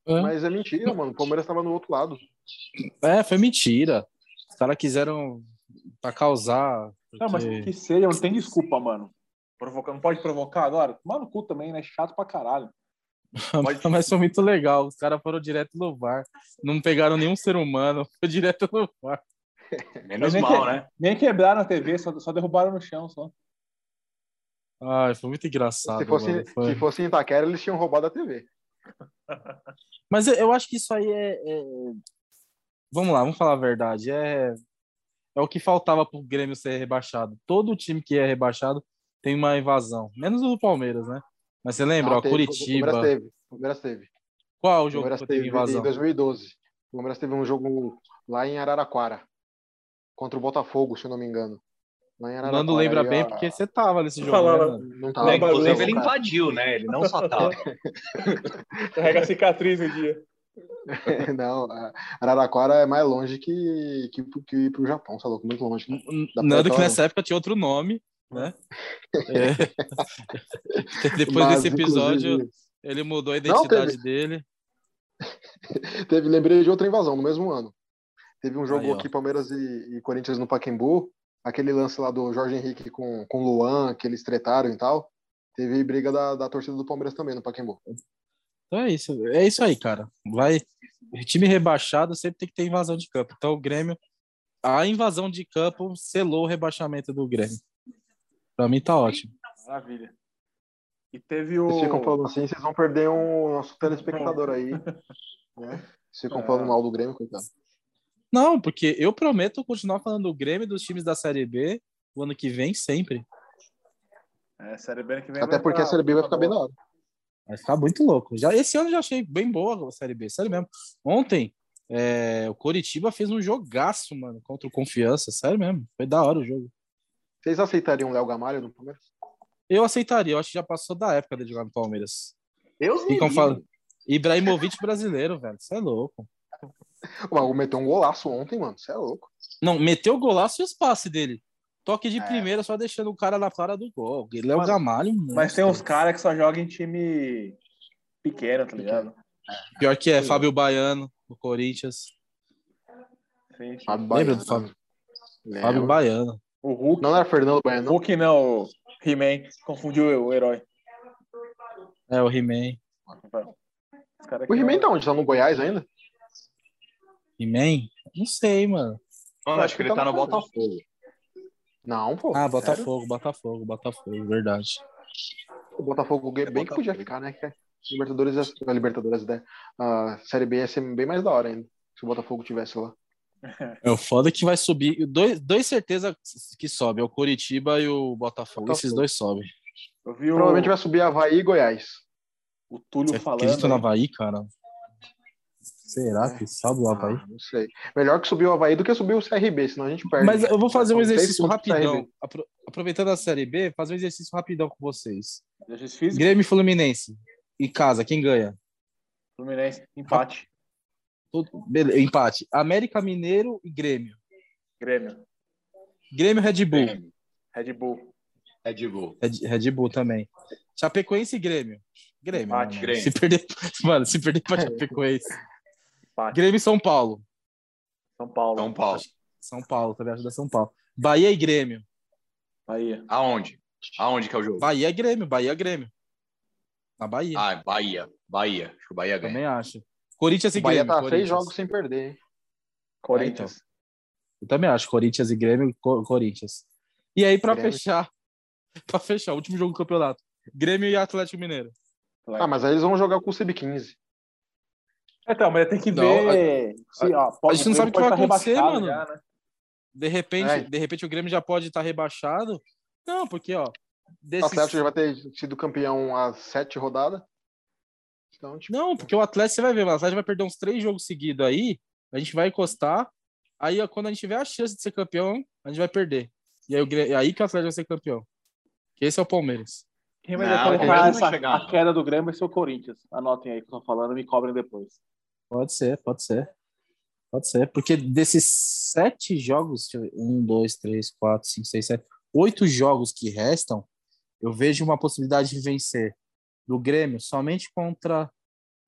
É. Mas é mentira, mano. O Palmeiras tava no outro lado. É, foi mentira. Os caras quiseram pra causar. Não, mas porque- que seja, não tem desculpa, mano. Provocar, não pode provocar agora? Mano, cu também, né? Chato pra caralho. [LAUGHS] Pode- Mas foi muito legal. Os caras foram direto no VAR. Não pegaram nenhum ser humano. [LAUGHS] Foi direto no VAR. [LAUGHS] Menos mal, que- né? Nem quebraram a TV, só, só derrubaram no chão, só. Ai, foi muito engraçado. Se fosse, mano. Foi- se fosse em Itaquera, eles tinham roubado a TV. Mas eu- eu acho que isso aí é, é- Vamos lá, vamos falar a verdade. É, é o que faltava pro Grêmio ser rebaixado. Todo time que é rebaixado tem uma invasão. Menos o do Palmeiras, né? Mas você lembra, Ah, ó, teve, Curitiba. O Palmeiras teve. O Palmeiras teve. Qual o O jogo Palmeiras que teve invasão? em 2012. O Palmeiras teve um jogo lá em Araraquara. Contra o Botafogo, se eu não me engano. Lá em O Araraquara. Nando lembra aí, bem ó, porque você tava nesse jogo, Falava- né? Não Né, tava, Inclusive, tava, ele cara. invadiu, né? Ele não só tava. [LAUGHS] Carrega a cicatriz um dia. [LAUGHS] Não, Araraquara é mais longe que, que, que ir pro Japão, você é louco? Muito longe. Nando que nessa época tinha outro nome, né? É. [LAUGHS] Depois Mas, desse episódio, inclusive, ele mudou a identidade dele. [LAUGHS] Teve, lembrei de outra invasão no mesmo ano. Teve um jogo Aí, aqui, Palmeiras e, e Corinthians no Pacaembu. Aquele lance lá do Jorge Henrique com, com Luan, que eles tretaram e tal. Teve briga da, da torcida do Palmeiras também no Pacaembu. Então é isso. É isso aí, cara. Vai. Time rebaixado sempre tem que ter invasão de campo. Então o Grêmio. A invasão de campo selou o rebaixamento do Grêmio. Pra mim tá ótimo. Maravilha. E teve o. Vocês ficam falando assim, vocês vão perder um nosso telespectador aí. [LAUGHS] Né? Vocês ficam É. falando mal do Grêmio, coitado. Não, porque eu prometo continuar falando do Grêmio e dos times da Série B o ano que vem sempre. É, Série B que vem Até porque a Série B vai ficar bem da hora. Vai ficar muito louco. Já, esse ano eu já achei bem boa a Série B, sério mesmo. Ontem, é, o Coritiba fez um jogaço, mano, contra o Confiança, sério mesmo. Foi da hora o jogo. Vocês aceitariam o Léo Gamalho no Palmeiras? Eu aceitaria, eu acho que já passou da época de jogar no Palmeiras. Me Ficam falando. Ibrahimovic brasileiro, velho. Você é louco. O Mago meteu um golaço ontem, mano. Você é louco. Não, meteu o golaço e os passes dele. Toque de É. primeira, só deixando o cara na cara do gol. Ele é o Mano, Gamalho. Mas tem uns caras que só jogam em time pequeno, tá ligado? Pior que é, Fábio Baiano, do Corinthians. Sim, sim. Fábio Lembra Baiano. do Fábio? Lembro. Fábio Baiano. O Hulk. Não era Fernando Baiano, não. Hulk não, o He-Man. Confundiu o herói. É, o He-Man. O He-Man é- tá onde? Tá no Goiás ainda? He-Man? Não sei, mano. Mano, acho que ele tá no Botafogo. Não, pô. Ah, Sério? Botafogo, Botafogo, Botafogo, verdade. O Botafogo bem bem que podia ficar, né? Que a Libertadores, a Libertadores, né? A Série B ia ser bem mais da hora ainda. Se o Botafogo tivesse lá. É o foda que vai subir. Dois, dois certeza que sobe, é o Coritiba e o Botafogo. Botafogo. Esses dois sobem. Eu vi o, Provavelmente vai subir Havaí e Goiás. o Túlio Você falando. acredita no Havaí, cara? Será que sobe o Havaí? Ah, não sei. Melhor que subir o Havaí do que subir o CRB, senão a gente perde. Mas eu vou fazer um exercício rapidão. Aproveitando a Série B, fazer um exercício rapidão com vocês. Grêmio e Fluminense. Em casa, quem ganha? Fluminense, empate. Tudo- bele- Empate. América Mineiro e Grêmio. Grêmio, Grêmio Red Bull. Grêmio. Red Bull. Red Bull. Red, Red Bull também. Chapecoense e Grêmio. Grêmio. né, Empate. mano? Grêmio. Se perder, [LAUGHS] mano, se perder pra Chapecoense. Empate. Grêmio e São Paulo. São Paulo. São Paulo. São Paulo, também ajuda São Paulo. Bahia e Grêmio. Bahia. Aonde? Aonde que é o jogo? Bahia e Grêmio, Bahia e Grêmio. Na Bahia. Ah, Bahia. Bahia. Acho que o Bahia ganha. também acho. Corinthians e O Bahia Grêmio. tá seis Corinthians. jogos sem perder, hein? Corinthians. Eu também acho. Corinthians e Grêmio e Co- Corinthians. E aí, pra Grêmio. fechar, [LAUGHS] pra fechar, último jogo do campeonato. Grêmio e Atlético Mineiro. Ah, mas aí eles vão jogar com o Sub-15. Então, mas tem que Não, ver. se, ó, pode- gente não sabe o que vai tá acontecer, mano. já, né? De repente, É. de repente o Grêmio já pode estar rebaixado. Não, porque, ó. O Desses... Atlético já vai ter sido campeão às sete rodadas. Então, tipo, Não, porque o Atlético, você vai ver, o Atlético vai perder uns três jogos seguidos aí, a gente vai encostar, aí quando a gente tiver a chance de ser campeão, a gente vai perder. E aí, é aí que o Atlético vai ser campeão. Que esse é o Palmeiras. Quem vai Não, decretar essa, chegar, a não. queda do Grêmio vai ser o Corinthians. Anotem aí o que eu tô falando e me cobrem depois. Pode ser, pode ser. Pode ser. Porque desses sete jogos, deixa eu ver, um, dois, três, quatro, cinco, seis, sete, oito jogos que restam, eu vejo uma possibilidade de vencer do Grêmio somente contra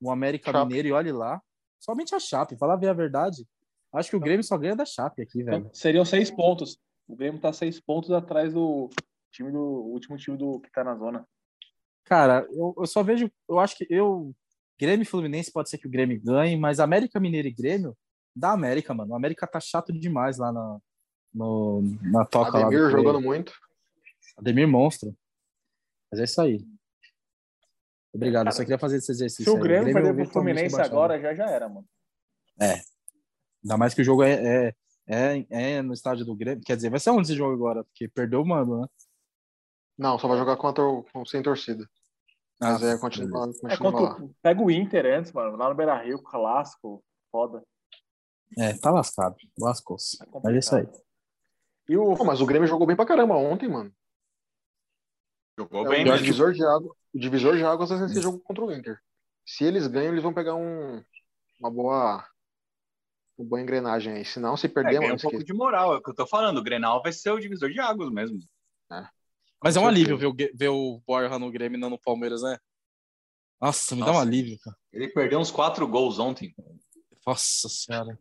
o América Chape. Mineiro, e olhe lá, somente a Chape, falar bem a verdade. Acho que o Grêmio só ganha da Chape aqui, velho. Então, seriam seis pontos. O Grêmio tá seis pontos atrás do time do último time do que tá na zona. Cara, eu, eu só vejo, eu acho que eu Grêmio e Fluminense pode ser que o Grêmio ganhe, mas América Mineiro e Grêmio da América, mano. O América tá chato demais lá na no, na toca lá. Ademir do jogando muito. Ademir monstro. Mas é isso aí. Obrigado, eu só Cara, queria fazer esse exercício. Se o aí. Grêmio perder pro Fluminense agora, já já era, mano. Ainda mais que o jogo é, é, é, é no estádio do Grêmio. Quer dizer, vai ser onde esse jogo agora? Porque perdeu o mando, né? Não, só vai jogar contra o, com- sem torcida. Mas é, continua, continua É contra pega o Inter antes, mano. Lá no Beira Rio, clássico. Foda. É, tá lascado. Lascou-se. É Mas é isso aí. E o Pô, mas o Grêmio jogou bem pra caramba ontem, mano. Jogou É, bem, o, né? divisor de água, o divisor de águas vai ser esse jogo contra o Inter. Se eles ganham, eles vão pegar um, uma boa uma boa engrenagem aí. Se não, se É, perder, ganha mano, um pouco de moral, é o que eu tô falando. O Grenal vai ser o divisor de águas mesmo. Mas é um alívio ver o, ver o Borja no Grêmio e não no Palmeiras, né? Nossa, me dá um Nossa. alívio, cara. Ele perdeu uns quatro gols ontem. Nossa senhora.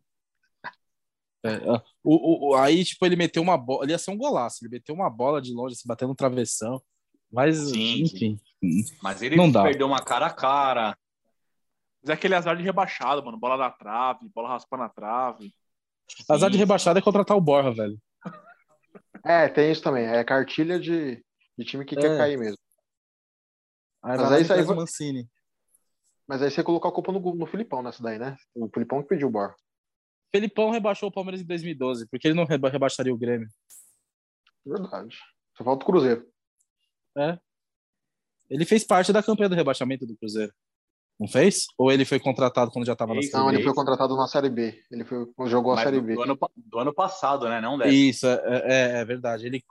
É, ó, o, o- aí, tipo, ele meteu uma bola. Ele ia ser um golaço. Ele meteu uma bola de longe, se batendo no travessão. Mas, Sim, enfim. Mas ele Não dá. perdeu uma cara a cara. Mas é aquele azar de rebaixado, mano. Bola na trave, bola raspando na trave. Azar de rebaixado é contratar o Borja, velho. [LAUGHS] É, tem isso também. É cartilha de, de time que quer É. cair mesmo. Aí Mas aí e isso aí vai- Mancini. Mas aí você colocar a culpa no, no Filipão nessa daí, né? O Filipão que pediu o Bor. Felipão rebaixou o Palmeiras em 2012, porque ele não reba- rebaixaria o Grêmio. Verdade. Só falta o Cruzeiro. Ele fez parte da campanha do rebaixamento do Cruzeiro. Não fez? Ou ele foi contratado quando já estava na Série Não, ele Fez. foi contratado na Série B. Ele foi, jogou a Mas Série do, B. do ano, do ano passado, né? Não B? dessa. Isso, é, é- é verdade. Ele,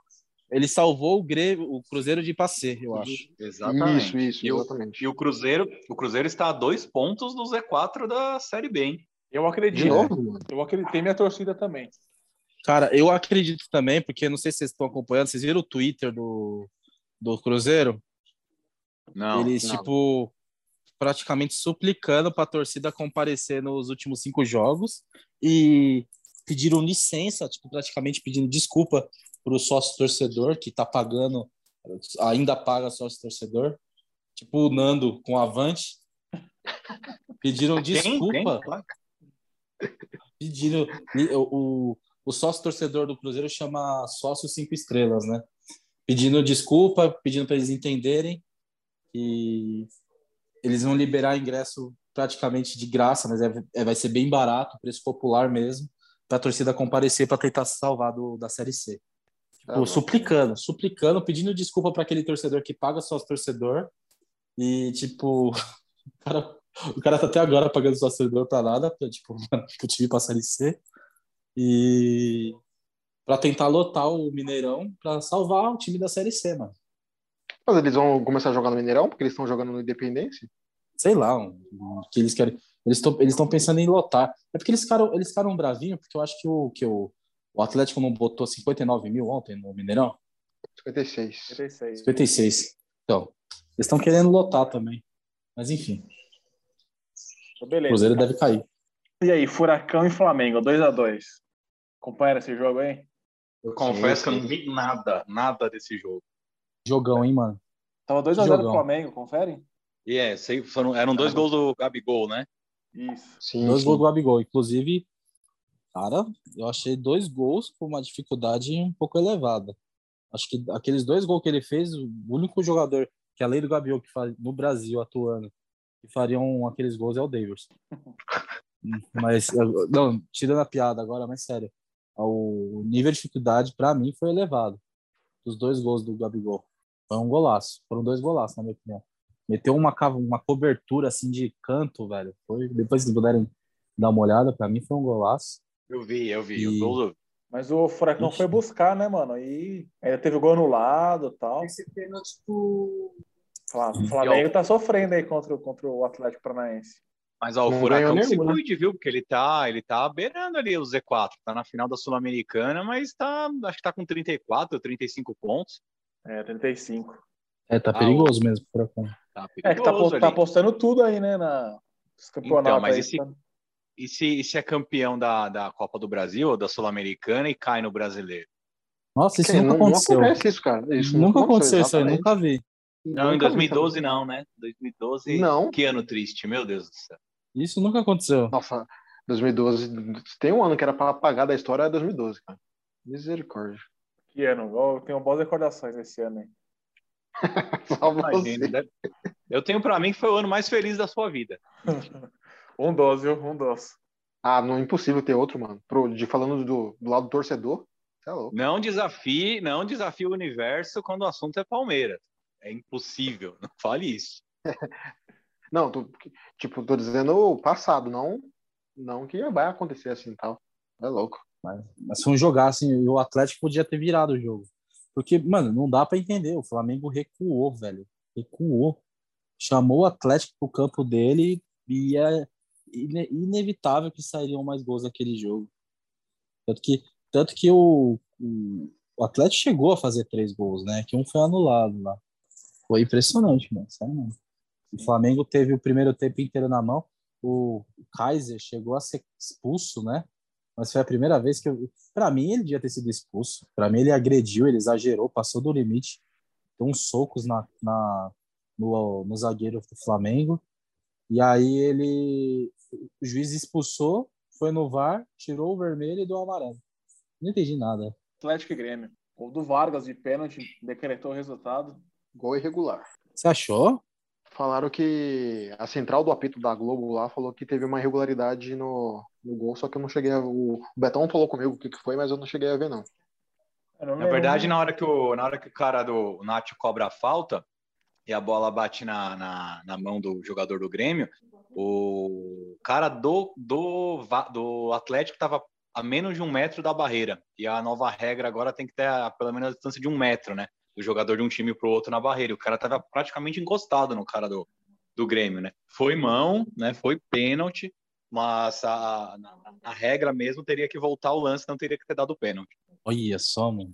ele salvou o, Grêmio, o Cruzeiro de passer, eu acho. Exatamente. Isso, isso, E o, exatamente. e o Cruzeiro, o Cruzeiro está a dois pontos do Z4 da Série B, hein? Eu acredito. De novo, mano. Eu acredito. Tem minha torcida também. Cara, eu acredito também, porque não sei se vocês estão acompanhando, vocês viram o Twitter do, do Cruzeiro? Não. Eles, não. tipo, praticamente suplicando para a torcida comparecer nos últimos cinco jogos e pediram licença, tipo, praticamente pedindo desculpa para o sócio torcedor que tá pagando, ainda paga sócio torcedor, tipo o Nando com o Avante. Pediram desculpa. Pediram o, o, o sócio torcedor do Cruzeiro chama sócio cinco estrelas, né? Pedindo desculpa, pedindo para eles entenderem que eles vão liberar ingresso praticamente de graça, mas é, é- vai ser bem barato, preço popular mesmo, para a torcida comparecer para tentar se salvar do, da Série C. Tá bom. suplicando, suplicando, pedindo desculpa para aquele torcedor que paga sócio torcedor e tipo, [LAUGHS] o cara, o cara tá até agora pagando sócio torcedor para nada, pra, tipo, [LAUGHS] o time pra Série C e para tentar lotar o Mineirão para salvar o time da Série C, mano. Mas eles vão começar a jogar no Mineirão, porque eles estão jogando no Independência. Sei lá, um, um, que eles querem. Eles estão eles pensando em lotar. É porque eles ficaram, eles ficaram bravinhos, porque eu acho que o, que o, o Atlético não botou 59 mil ontem no Mineirão. 56. 56. 56. Então, eles estão querendo lotar também. Mas enfim, o Beleza. Cruzeiro deve cair. E aí, Furacão e Flamengo, 2x2. Acompanha esse jogo aí? Eu confesso que eu não vi nada, nada desse jogo. Jogão, hein, mano? Tava 2x0 pro. Flamengo, confere? E é, sei, foram, eram dois gols do Gabigol, né? Isso. Sim, Dois sim. gols do Gabigol. Inclusive, cara, eu achei dois gols com uma dificuldade um pouco elevada. Acho que aqueles dois gols que ele fez, o único jogador que além do Gabigol que faz no Brasil atuando que fariam aqueles gols é o Davis. [LAUGHS] mas não, tirando a piada agora, mas sério, o nível de dificuldade para mim foi elevado. Dos dois gols do Gabigol. Foi um golaço. Foram dois golaços, na minha opinião. Meteu uma, uma cobertura assim de canto, velho. Foi, depois se puderem dar uma olhada, para mim foi um golaço. Eu vi, eu vi. E- eu- Mas o Furacão Ixi. foi buscar, né, mano? E ainda teve o gol anulado e tal. Esse pênalti pro. O Flamengo tá sofrendo aí contra, o- contra o Atlético Paranaense. Mas ó, o Não Furacão que se nenhum, né? cuide, viu? Porque ele tá, ele tá beirando ali o Z4. Tá na final da Sul-Americana, mas tá, acho que tá com 34, 35 pontos. É, 35. É, tá Ah, perigoso mesmo, Furacão. Tá É que tá, perigoso tá apostando tudo aí, né, na nos campeonatos. Então, mas aí, esse- tá- E se, e se é campeão da, da Copa do Brasil ou da Sul-Americana e cai no brasileiro? Nossa, isso nunca não, não aconteceu. acontece isso, cara. Isso nunca aconteceu isso aí, nunca vi. Não, em Nunca vi 2012 isso não, né? 2012. Não. Que ano triste, meu Deus do céu. Isso nunca aconteceu. Nossa, 2012. Tem um ano que era pra apagar da história, é 2012, cara. Misericórdia. Que ano? Eu tenho boas recordações desse ano. [LAUGHS] Só você. Imagina, deve- Eu tenho pra mim que foi o ano mais feliz da sua vida. [LAUGHS] Um dos, viu? Um dos. Ah, não é impossível ter outro, mano. Pro, de, falando do, do lado do torcedor, é louco. Não desafie, não desafie o universo quando o assunto é Palmeiras. É impossível, não fale isso. [LAUGHS] Não, tô, tipo, tô dizendo o passado, não, não que vai acontecer assim tal. É louco. Mas, mas foi um jogar assim, o Atlético podia ter virado o jogo. Porque, mano, não dá pra entender. O Flamengo recuou, velho. Recuou. Chamou o Atlético pro campo dele e é ine- inevitável que sairiam mais gols naquele jogo. Tanto que, tanto que o, o, o Atlético chegou a fazer três gols, né? Que um foi anulado lá. Foi impressionante, mano. Sério, mano. O Flamengo teve o primeiro tempo inteiro na mão. O Kaiser chegou a ser expulso, né? Mas foi a primeira vez que eu. Pra mim, ele devia ter sido expulso. Pra mim, ele agrediu, ele exagerou, passou do limite. Deu uns socos na, na, no, no zagueiro do Flamengo. E aí ele. O juiz expulsou, foi no VAR, tirou o vermelho e deu o amarelo. Não entendi nada. Atlético e Grêmio. O do Vargas de pênalti decretou o resultado. Gol irregular. Você achou? Falaram que a central do apito da Globo lá falou que teve uma irregularidade no, no gol, só que eu não cheguei a. O Betão falou comigo o que, que foi, mas eu não cheguei a ver, não. Na verdade, na hora que o, na hora que o cara do o Nacho cobra a falta e a bola bate na, na, na mão do jogador do Grêmio, o cara do, do, do Atlético estava a menos de um metro da barreira. E a nova regra agora tem que ter a- pelo menos a distância de um metro, né? Do jogador de um time para o outro na barreira. E o cara estava praticamente encostado no cara do, do Grêmio, né? Foi mão, né? Foi pênalti, mas a, na, na regra mesmo teria que voltar o lance, não teria que ter dado o pênalti. Olha só, mano.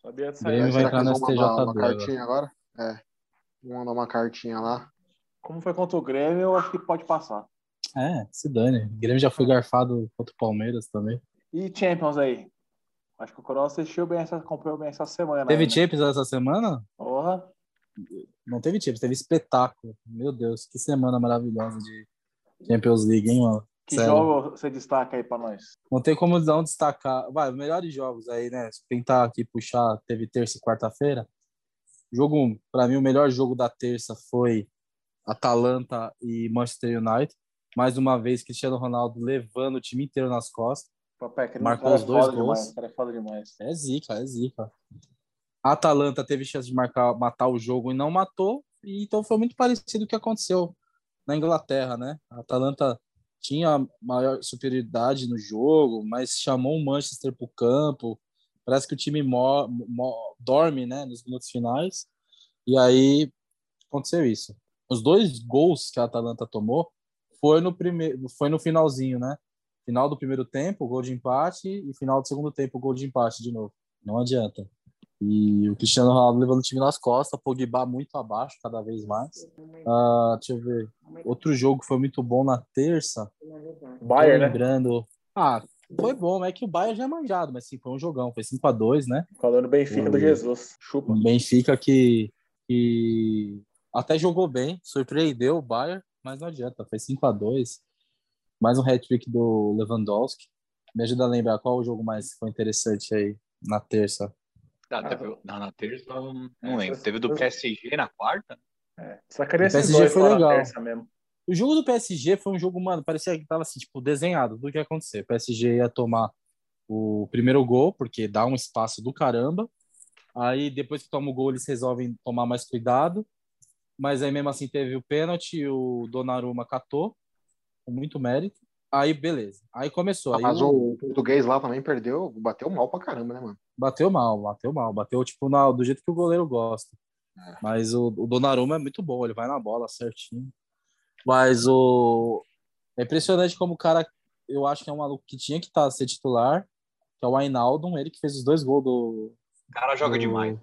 Sabia disso Grêmio aí. vai entrar que no STJD uma agora. cartinha agora? É. Vou mandar uma cartinha lá. Como foi contra o Grêmio, eu acho que pode passar. É, se dane. O Grêmio já foi garfado contra o Palmeiras também. E Champions aí? Acho que o Coronel assistiu bem essa, acompanhou bem essa semana. Teve né? Champions essa semana? Porra. Não teve Champions, teve espetáculo. Meu Deus, que semana maravilhosa de Champions League, hein, mano? Que Sério. jogo você destaca aí pra nós? Não tem como não destacar. Vai, os melhores jogos aí, né? Se tentar aqui puxar, teve terça e quarta-feira. Jogo 1, para mim, o melhor jogo da terça foi Atalanta e Manchester United. Mais uma vez, Cristiano Ronaldo levando o time inteiro nas costas. Papé, que Marcou os é dois gols. Demais, cara é foda demais. É zica, é zica. A Atalanta teve chance de marcar, matar o jogo e não matou. E então foi muito parecido com o que aconteceu na Inglaterra, né? A Atalanta tinha maior superioridade no jogo, mas chamou o Manchester para o campo. Parece que o time dorme, né, nos minutos finais. E aí aconteceu isso. Os dois gols que a Atalanta tomou foi no primeiro, foi no finalzinho, né? Final do primeiro tempo, gol de empate, e final do segundo tempo, gol de empate de novo. Não adianta. E o Cristiano Ronaldo levando o time nas costas, Pogba muito abaixo, cada vez mais. Ah, deixa eu ver. Outro jogo que foi muito bom na terça. Bayern, né? lembrando. Ah, foi bom, mas é que o Bayern já é manjado, mas sim, foi um jogão. Foi 5x2, né? Falando Benfica do. Jesus. Chupa. Um Benfica que, que até jogou bem, surpreendeu o Bayern, mas não adianta, foi 5 a 2 Mais um hat-trick do Lewandowski. Me ajuda a lembrar qual o jogo mais foi interessante aí na terça. Ah, teve, na, na terça, eu não, não lembro. Teve do PSG na quarta? É. Sacaria O PSG foi lá na legal. terça mesmo. O jogo do PSG foi um jogo, mano, parecia que tava assim, tipo, desenhado do que ia acontecer. O PSG ia tomar o primeiro gol, porque dá um espaço do caramba. Aí depois que toma o gol, eles resolvem tomar mais cuidado. Mas aí mesmo assim teve o pênalti, o Donnarumma catou, com muito mérito. Aí beleza. Aí começou. Aí Mas o- o português lá também perdeu, bateu mal pra caramba, né, mano? Bateu mal, bateu mal. Bateu, tipo, na, do jeito que o goleiro gosta. É. Mas o, o Donnarumma é muito bom, ele vai na bola certinho. Mas o... É impressionante como o cara, eu acho que é um maluco que tinha que estar ser titular, que é o Ainaldo, ele que fez os dois gols do... O cara joga do- demais.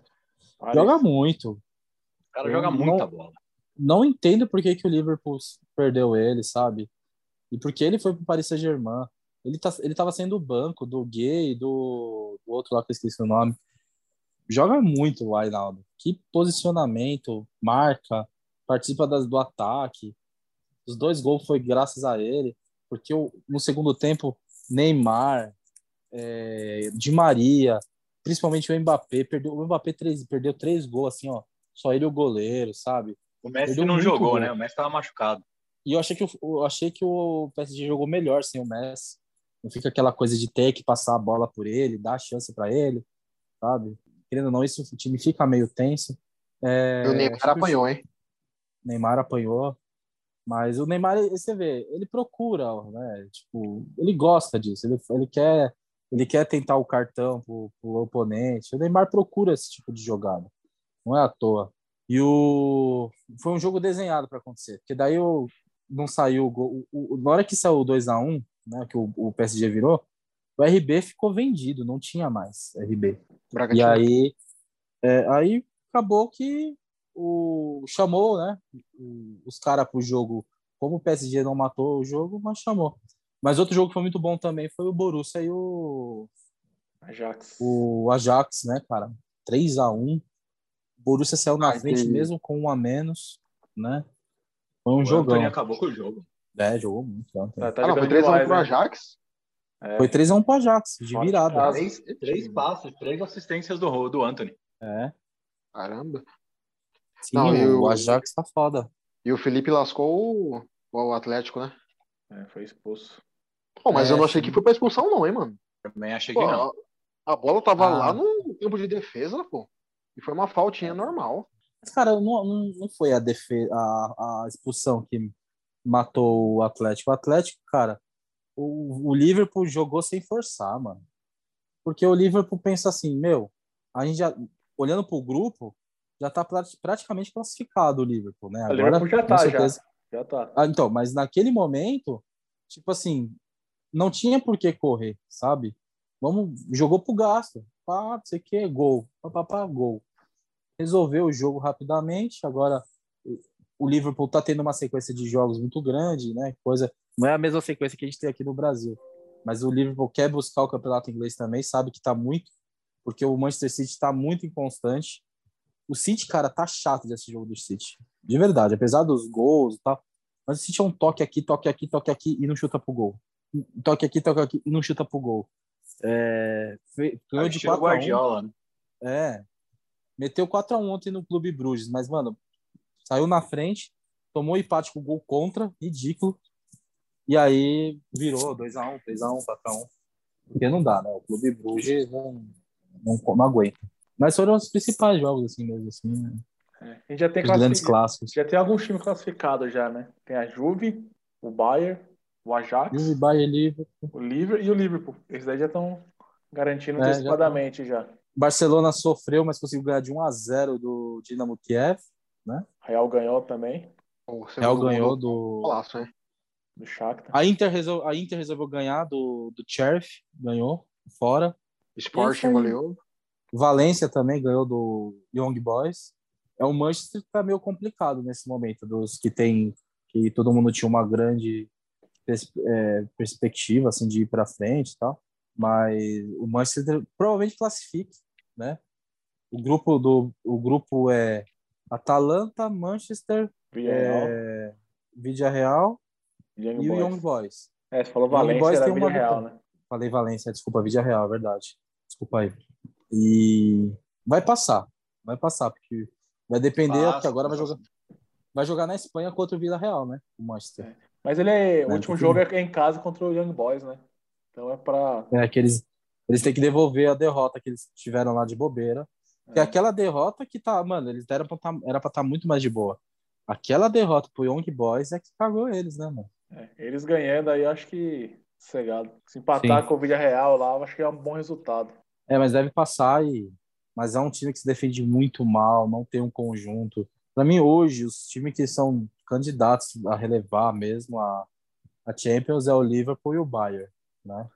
Joga muito. O cara Eu joga não- muita bola. Não entendo por que, que o Liverpool perdeu ele, sabe? E por que ele foi pro Paris Saint-Germain. Ele, tá, ele tava sendo o banco do Gay, do, do outro lá que eu esqueci o nome. Joga muito o Ainaldo. Que posicionamento, marca, participa das, do ataque. Os dois gols foi graças a ele, porque o, no segundo tempo, Neymar, é, Di Maria, principalmente o Mbappé, perdeu, o Mbappé três, perdeu três gols, assim, ó. Só ele e o goleiro, sabe? O Messi Perdeu não jogou, gol. né? O Messi tava machucado. E eu achei que eu achei que o PSG jogou melhor sem o Messi. Não fica aquela coisa de ter que passar a bola por ele, dar chance para ele, sabe? Querendo ou não, isso o time fica meio tenso. É, o Neymar apanhou, hein? Neymar apanhou. Mas o Neymar, você vê, ele procura, né? Tipo, ele gosta disso. Ele, ele quer ele quer tentar o cartão pro, pro oponente. O Neymar procura esse tipo de jogada. Não é à toa. E o foi um jogo desenhado para acontecer, porque daí o, não saiu o gol. O, o, na hora que saiu o 2 a 1 né, que o, o PSG virou, o RB ficou vendido, não tinha mais RB. E aí, é, aí acabou que o chamou, né? Os caras pro jogo. Como o PSG não matou o jogo, mas chamou. Mas outro jogo que foi muito bom também foi o Borussia e o, Ajax. o Ajax, né, cara? 3 a 1 O Borussia saiu na Ah, frente mesmo com um a menos, né? Foi um O jogão. Anthony acabou com o jogo. É, jogou muito. Tá, tá Ah, não, foi jogando 3x1 demais, pro né? Ajax. É. Foi 3x1 pro Ajax, de de virada. Três, três passos, três assistências do, do Anthony. É. Caramba. Sim, Não, o o- Ajax tá foda. E o Felipe lascou o, o Atlético, né? É, foi expulso. Pô, mas É, eu não achei sim. que foi pra expulsão, não, hein, mano? Também achei Pô, que não. a, a bola tava Ah. lá no campo de defesa, pô. E foi uma faltinha normal. Mas, cara, não, não, foi a, defesa, a, a expulsão que matou o Atlético. O Atlético, cara, o, o Liverpool jogou sem forçar, mano. Porque o Liverpool pensa assim, meu, a gente já, olhando pro grupo, já tá prati- praticamente classificado o Liverpool, né? O Liverpool já tá, já. certeza- Já tá. Ah, então, mas naquele momento, tipo assim, não tinha por que correr, sabe? Vamos, jogou pro gasto. Pá, não sei o que, gol. Pá, pá, pá, gol. Resolveu o jogo rapidamente. Agora, o Liverpool tá tendo uma sequência de jogos muito grande, né? Coisa, não é a mesma sequência que a gente tem aqui no Brasil. Mas o Liverpool quer buscar o campeonato inglês também, sabe que tá muito, porque o Manchester City tá muito inconstante. O City, cara, tá chato desse jogo do City. De verdade, apesar dos gols e tal. Mas o City é um toque aqui, toque aqui, toque aqui e não chuta pro gol. Toque aqui, toque aqui e não chuta pro gol. É, ganhou de Estilo 4 a 1. Guardiola, né? É. Meteu 4x1 ontem no Clube Bruges, mas, mano, saiu na frente, tomou empate com gol contra, ridículo. E aí virou 2x1, 3x1, 4x1. Porque não dá, né? O Clube Bruges não, não, não aguenta. Mas foram os principais jogos, assim mesmo, assim, né? É. A gente já tem, grandes clássicos. já tem alguns times classificados já, né? Tem a Juve, o Bayern, o Ajax, Juve, Bayern, Liverpool. o Liverpool e o Liverpool. Esses daí já estão garantindo É, já antecipadamente já. Barcelona sofreu, mas conseguiu ganhar de 1 a 0 do Dinamo Kiev. Real ganhou também, O Real ganhou do. Golaço, hein? do Shakhtar. A Inter, resol... a Inter resolveu ganhar do, do Sheriff, ganhou, fora. Sporting goleou. Valência também ganhou do Young Boys. É um Manchester que tá meio complicado nesse momento, dos que tem que todo mundo tinha uma grande pers- é, perspectiva assim de ir para frente e tal, mas o Manchester provavelmente classifique, né? O grupo do o grupo é Atalanta, Manchester, Villarreal, é, Villarreal Young e o Boys. Young Boys. É, você falou Young Valência, Boys era tem uma Villarreal, vitória. né? Falei Valência, desculpa, Vídeo Real, é verdade. Desculpa aí. E vai passar, vai passar, porque vai depender, Passa, porque agora vai jogar, vai jogar na Espanha contra o Vila Real, né? O Manchester. Mas ele é, o Né, último jogo é em casa contra o Young Boys, né? Então é pra. É, que eles, eles têm que devolver a derrota que eles tiveram lá de bobeira. Que é É. aquela derrota que tá, mano, eles deram pra tá, era pra estar muito mais de boa. Aquela derrota pro Young Boys é que cagou eles, né, mano? É, eles ganhando aí, acho que cegado. Se empatar Sim. com o Villarreal lá, eu acho que é um bom resultado. É, mas deve passar e. Mas é um time que se defende muito mal, não tem um conjunto. Para mim, hoje, os times que são candidatos a relevar mesmo a, a Champions é o Liverpool e o Bayern, né?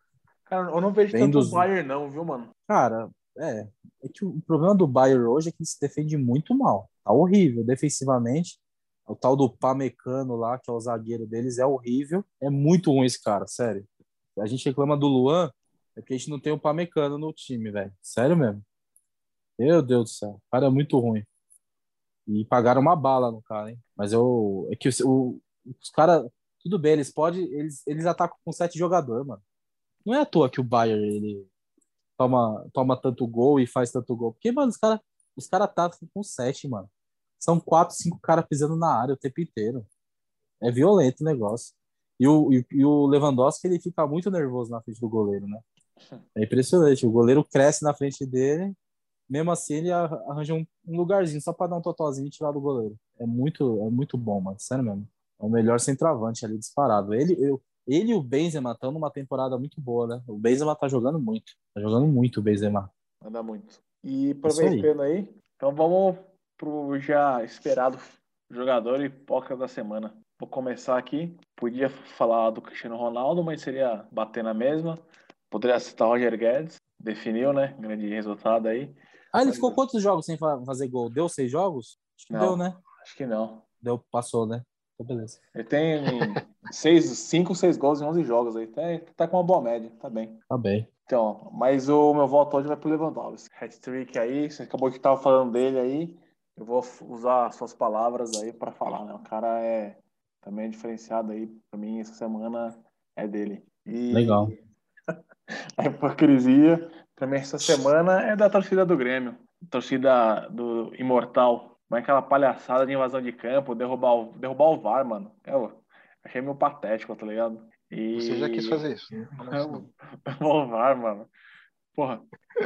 Cara, eu não vejo Bem tanto dos- o Bayern, não, viu, mano? Cara, é. É que o problema do Bayern hoje é que ele se defende muito mal. Tá horrível defensivamente. O tal do Pamecano lá, que é o zagueiro deles, é horrível. É muito ruim esse cara, sério. A gente reclama do Luan, é porque a gente não tem o Pamecano no time, velho. Sério mesmo. Meu Deus do céu. O cara é muito ruim. E pagaram uma bala no cara, hein? Mas eu. É que o- o- os caras. Tudo bem, eles podem. Eles, eles atacam com sete jogadores, mano. Não é à toa que o Bayern ele toma, toma tanto gol e faz tanto gol. Porque, mano, os caras os cara atacam com sete, mano. São quatro, cinco caras pisando na área o tempo inteiro. É violento o negócio. E o, e, e o Lewandowski, ele fica muito nervoso na frente do goleiro, né? É impressionante. O goleiro cresce na frente dele, mesmo assim ele arra- arranja um, um lugarzinho só pra dar um totozinho e tirar do goleiro. É muito, é muito bom, mano. Sério mesmo. É o melhor centroavante ali disparado. Ele, eu, ele e o Benzema estão numa temporada muito boa, né? O Benzema tá jogando muito. Tá jogando muito o Benzema. Anda muito. E Isso aí. aproveitando aí, então vamos pro já esperado jogador e poca da semana. Vou começar aqui. Podia falar do Cristiano Ronaldo, mas seria bater na mesma. Poderia citar o Roger Guedes. Definiu, né? Grande resultado aí. Ah, ele ficou quantos jogos sem fa- fazer gol? Deu seis jogos? Acho que Não. deu, né? Acho que não. Deu, passou, né? Então, beleza. Ele tem seis, cinco, seis gols em 11 jogos aí. Tá, tá com uma boa média, tá bem. Tá bem. Então, mas o meu voto hoje vai pro Lewandowski. Hat-trick aí, você acabou que tava falando dele aí. Eu vou usar suas palavras aí pra falar, né? O cara é Também é diferenciado aí, pra mim, essa semana é dele. E Legal. [LAUGHS] a hipocrisia, pra mim, essa semana é da torcida do Grêmio. Torcida do Imortal. Como é aquela palhaçada de invasão de campo, derrubar o, derrubar o VAR, mano. Eu achei meio patético, tá ligado? E... Você já quis fazer isso, [LAUGHS] né? Derrubar o VAR, mano. Porra,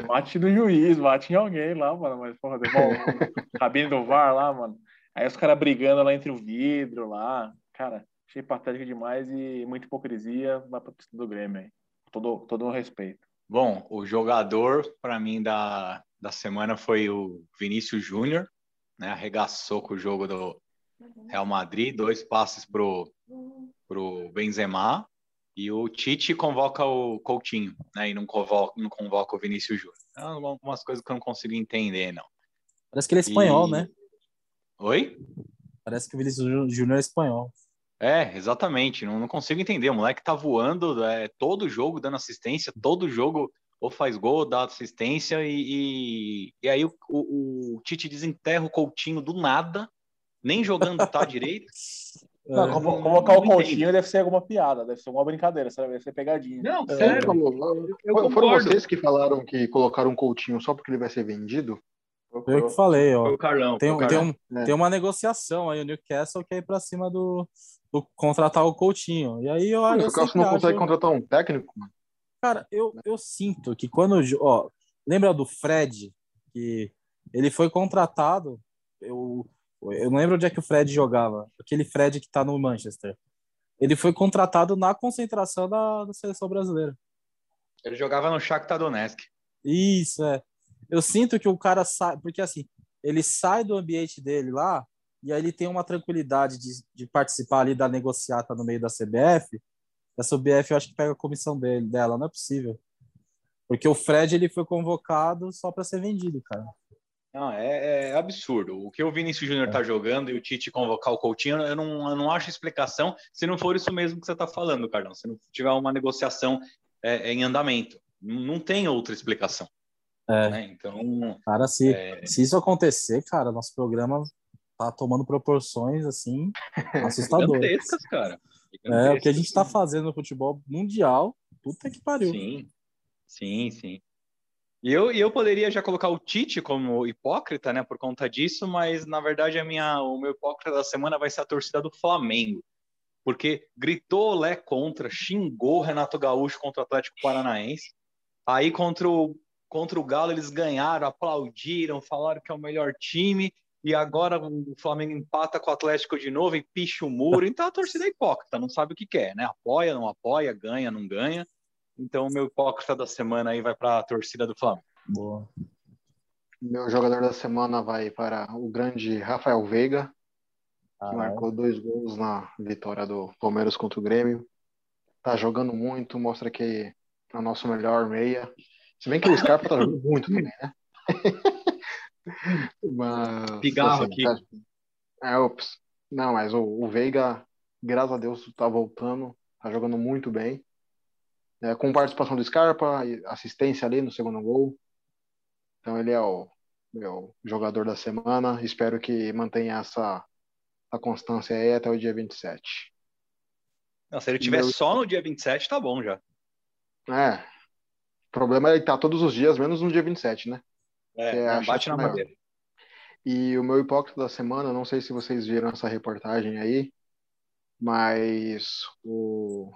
bate no juiz, bate em alguém lá, mano. Mas, porra, derrubar o [LAUGHS] cabine do VAR lá, mano. Aí os caras brigando lá entre o vidro lá. Cara, achei patético demais e muita hipocrisia. Vai pra torcida do Grêmio aí. Todo, todo o respeito. Bom, o jogador para mim da, da semana foi o Vinícius Júnior, né? Arregaçou com o jogo do Real Madrid, dois passes pro pro Benzema e o Tite convoca o Coutinho, né? E não convoca, não convoca o Vinícius Júnior. É algumas coisas que eu não consigo entender, não. Parece que ele é espanhol, E- né? Oi? Parece que o Vinícius Jú- Júnior é espanhol. É, exatamente. Não, não consigo entender. O moleque tá voando é, todo jogo dando assistência, todo jogo ou faz gol, ou dá assistência, e, e, e aí o, o, o Tite desenterra o Coutinho do nada, nem jogando tá [LAUGHS] direito. Não, É. convo- não- o Coutinho deve ser alguma piada, deve ser alguma brincadeira, sabe? deve ser pegadinha. Não, sério. falou- eu Foram concordo. vocês que falaram que colocaram um Coutinho só porque ele vai ser vendido? Eu que falei, ó. O Carlão. Tem, o tem, um, É. tem uma negociação aí, o Newcastle quer ir pra cima do, do contratar o Coutinho. E aí eu, O eu Newcastle não consegue acho- contratar um técnico, mano. Cara, eu, eu sinto que quando. Ó, lembra do Fred? Que ele foi contratado. Eu, eu não lembro onde é que o Fred jogava. Aquele Fred que tá no Manchester. Ele foi contratado na concentração da, da seleção brasileira. Ele jogava no Shakhtar Donetsk. Isso, é. Eu sinto que o cara sai. Porque assim, ele sai do ambiente dele lá. E aí ele tem uma tranquilidade de, de participar ali da negociata no meio da CBF. A CBF eu acho que pega a comissão dele, dela, não é possível. Porque o Fred ele foi convocado só para ser vendido, cara. Não, é, é absurdo. O que o Vinícius Júnior tá jogando e o Tite convocar o Coutinho, eu não, eu não acho explicação se não for isso mesmo que você tá falando, Carlão. Se não tiver uma negociação é, em andamento. Não, tem outra explicação. É. né? Então, Cara, se, é, se isso acontecer, cara, nosso programa tá tomando proporções assim [LAUGHS] assustadoras. cara. É, o que a gente tá Gigantescas. fazendo no futebol mundial, puta que pariu. Sim, sim, sim. E eu, eu poderia já colocar o Tite como hipócrita, né, por conta disso, mas na verdade a minha, o meu hipócrita da semana vai ser a torcida do Flamengo, porque gritou Lé contra, xingou Renato Gaúcho contra o Atlético Paranaense, aí contra o, contra o Galo eles ganharam, aplaudiram, falaram que é o melhor time, e agora o Flamengo empata com o Atlético de novo e picha o muro, então a torcida é hipócrita, não sabe o que quer, né, apoia, não apoia, ganha, não ganha, então, o meu hipócrita da semana aí vai para a torcida do Flamengo. Boa. Meu jogador da semana vai para o grande Rafael Veiga, que Caralho. marcou dois gols na vitória do Palmeiras contra o Grêmio. Tá jogando muito, mostra que é o nosso melhor meia. Se bem que o Scarpa tá jogando muito também, né? [LAUGHS] Mas, Pigarro assim, aqui. tá- É, ops. Não, mas o, o Veiga, graças a Deus, tá voltando, tá jogando muito bem. É, com participação do Scarpa, assistência ali no segundo gol. Então ele é o meu jogador da semana. Espero que mantenha essa, essa constância aí até o dia 27. Não, se ele tiver Meu- só no dia 27, tá bom já. É. O problema é ele estar todos os dias, menos no dia 27, né? É, É, bate na maior. madeira. E o meu hipócrita da semana, não sei se vocês viram essa reportagem aí, mas o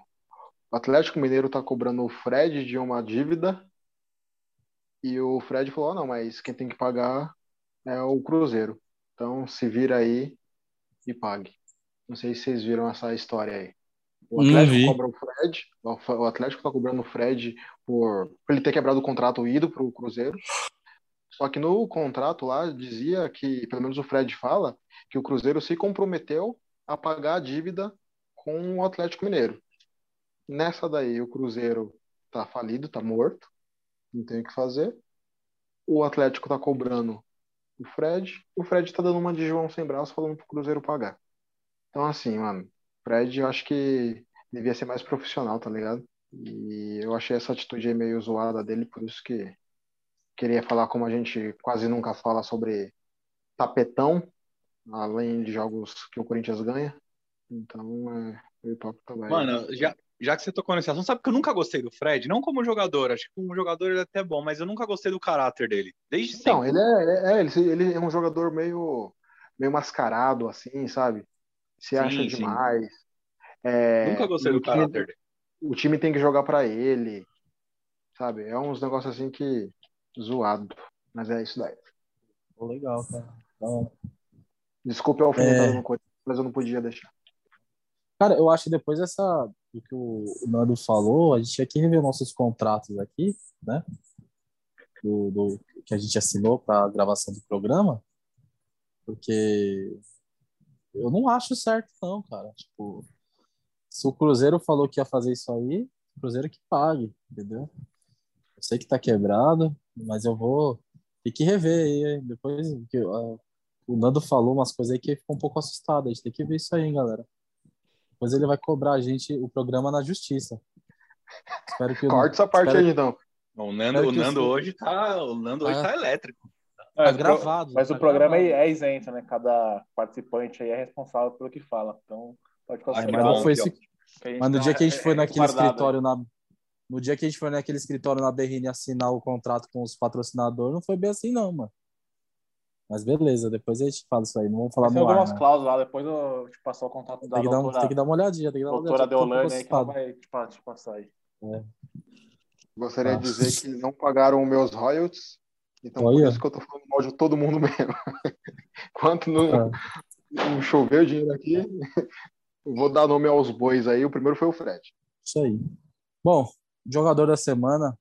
Atlético Mineiro tá cobrando o Fred de uma dívida e o Fred falou: "Ah, não, mas quem tem que pagar é o Cruzeiro. Então se vira aí e pague. Não sei se vocês viram essa história aí. O Atlético cobra o Fred, o Atlético tá cobrando o Fred por, por ele ter quebrado o contrato e ido pro Cruzeiro. Só que no contrato lá dizia que, pelo menos o Fred fala, que o Cruzeiro se comprometeu a pagar a dívida com o Atlético Mineiro. Nessa daí, o Cruzeiro tá falido, tá morto, não tem o que fazer. O Atlético tá cobrando o Fred, o Fred tá dando uma de João sem braço falando pro Cruzeiro pagar. Então, assim, mano, Fred eu acho que devia ser mais profissional, tá ligado? E eu achei essa atitude meio zoada dele, por isso que queria falar como a gente quase nunca fala sobre tapetão, além de jogos que o Corinthians ganha. Então, é, o hipócrita vai. Mano, já, já que você tocou nesse assunto, sabe que eu nunca gostei do Fred? Não como jogador, acho que como jogador ele é até bom, mas eu nunca gostei do caráter dele. Desde Então, sempre. ele é, é, ele, ele é um jogador meio, meio mascarado, assim, sabe? Se acha Sim, sim. demais. É, Nunca gostei do time- caráter dele. O time tem que jogar pra ele, sabe? É uns negócios assim que zoado. Mas é isso daí. Legal, cara. Então, Desculpe a alfinetada É. no Corinthians, mas eu não podia deixar. Cara, eu acho que depois dessa do que o Nando falou, a gente tinha que rever nossos contratos aqui, né? Do, do que a gente assinou para a gravação do programa, porque eu não acho certo, não, cara. Tipo, se o Cruzeiro falou que ia fazer isso aí, o Cruzeiro que pague, entendeu? Eu sei que tá quebrado, mas eu vou ter que rever aí. hein? Depois que ah, o Nando falou umas coisas aí que ficou um pouco assustado. A gente tem que ver isso aí, hein, galera. Depois ele vai cobrar a gente o programa na justiça. Espero que o- Corta essa parte aí, então. O Nando, o Nando isso- hoje tá. O Nando hoje Ah. tá elétrico. É, Tá pro- gravado, Mas tá o programa gravado. é, é isento, né? Cada participante aí é responsável pelo que fala. Então, pode considerar. mas Mas não foi esse, Mas no dia que a gente foi é- é naquele aí. escritório na no dia que a gente foi naquele escritório na Berrine assinar o contrato com os patrocinadores, não foi bem assim não, mano. Mas beleza, depois a gente fala isso aí, não vamos falar Tem ar, algumas né? cláusulas lá, depois eu te passar o contato da Tem que, dar, um- doutora, tem que dar uma olhadinha, tem que dar uma doutora olhadinha. pouco Deolane aí que ela vai te, te passar aí. Gostaria Ah. de dizer que não pagaram meus royalties. Então, por Olha. isso que eu tô falando mal de todo mundo [LAUGHS] mesmo. Enquanto não, Ah. não chover o dinheiro aqui, [LAUGHS] vou dar nome aos bois aí. O primeiro foi o Fred. Isso aí. Bom, jogador da semana,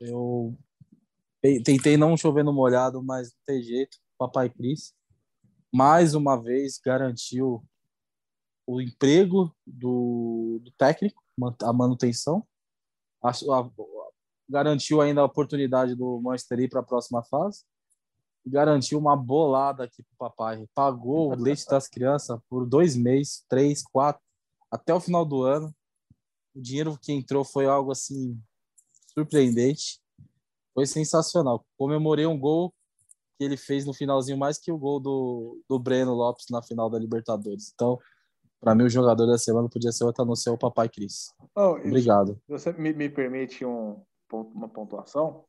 eu te- tentei não chover no molhado, mas não tem jeito. Papai Cris, mais uma vez, garantiu o emprego do, do técnico, a manutenção. A- a- garantiu ainda a oportunidade do Manchester ir para a próxima fase. Garantiu uma bolada aqui pro papai. Pagou o leite das crianças por dois meses, três, quatro, até o final do ano o dinheiro que entrou foi algo assim surpreendente. Foi sensacional. Comemorei um gol que ele fez no finalzinho mais que o gol do, do Breno Lopes na final da Libertadores. Então, para mim, o jogador da semana podia ser a não ser o Papai Cris. Oh, Obrigado. se você me, me permite um, uma pontuação,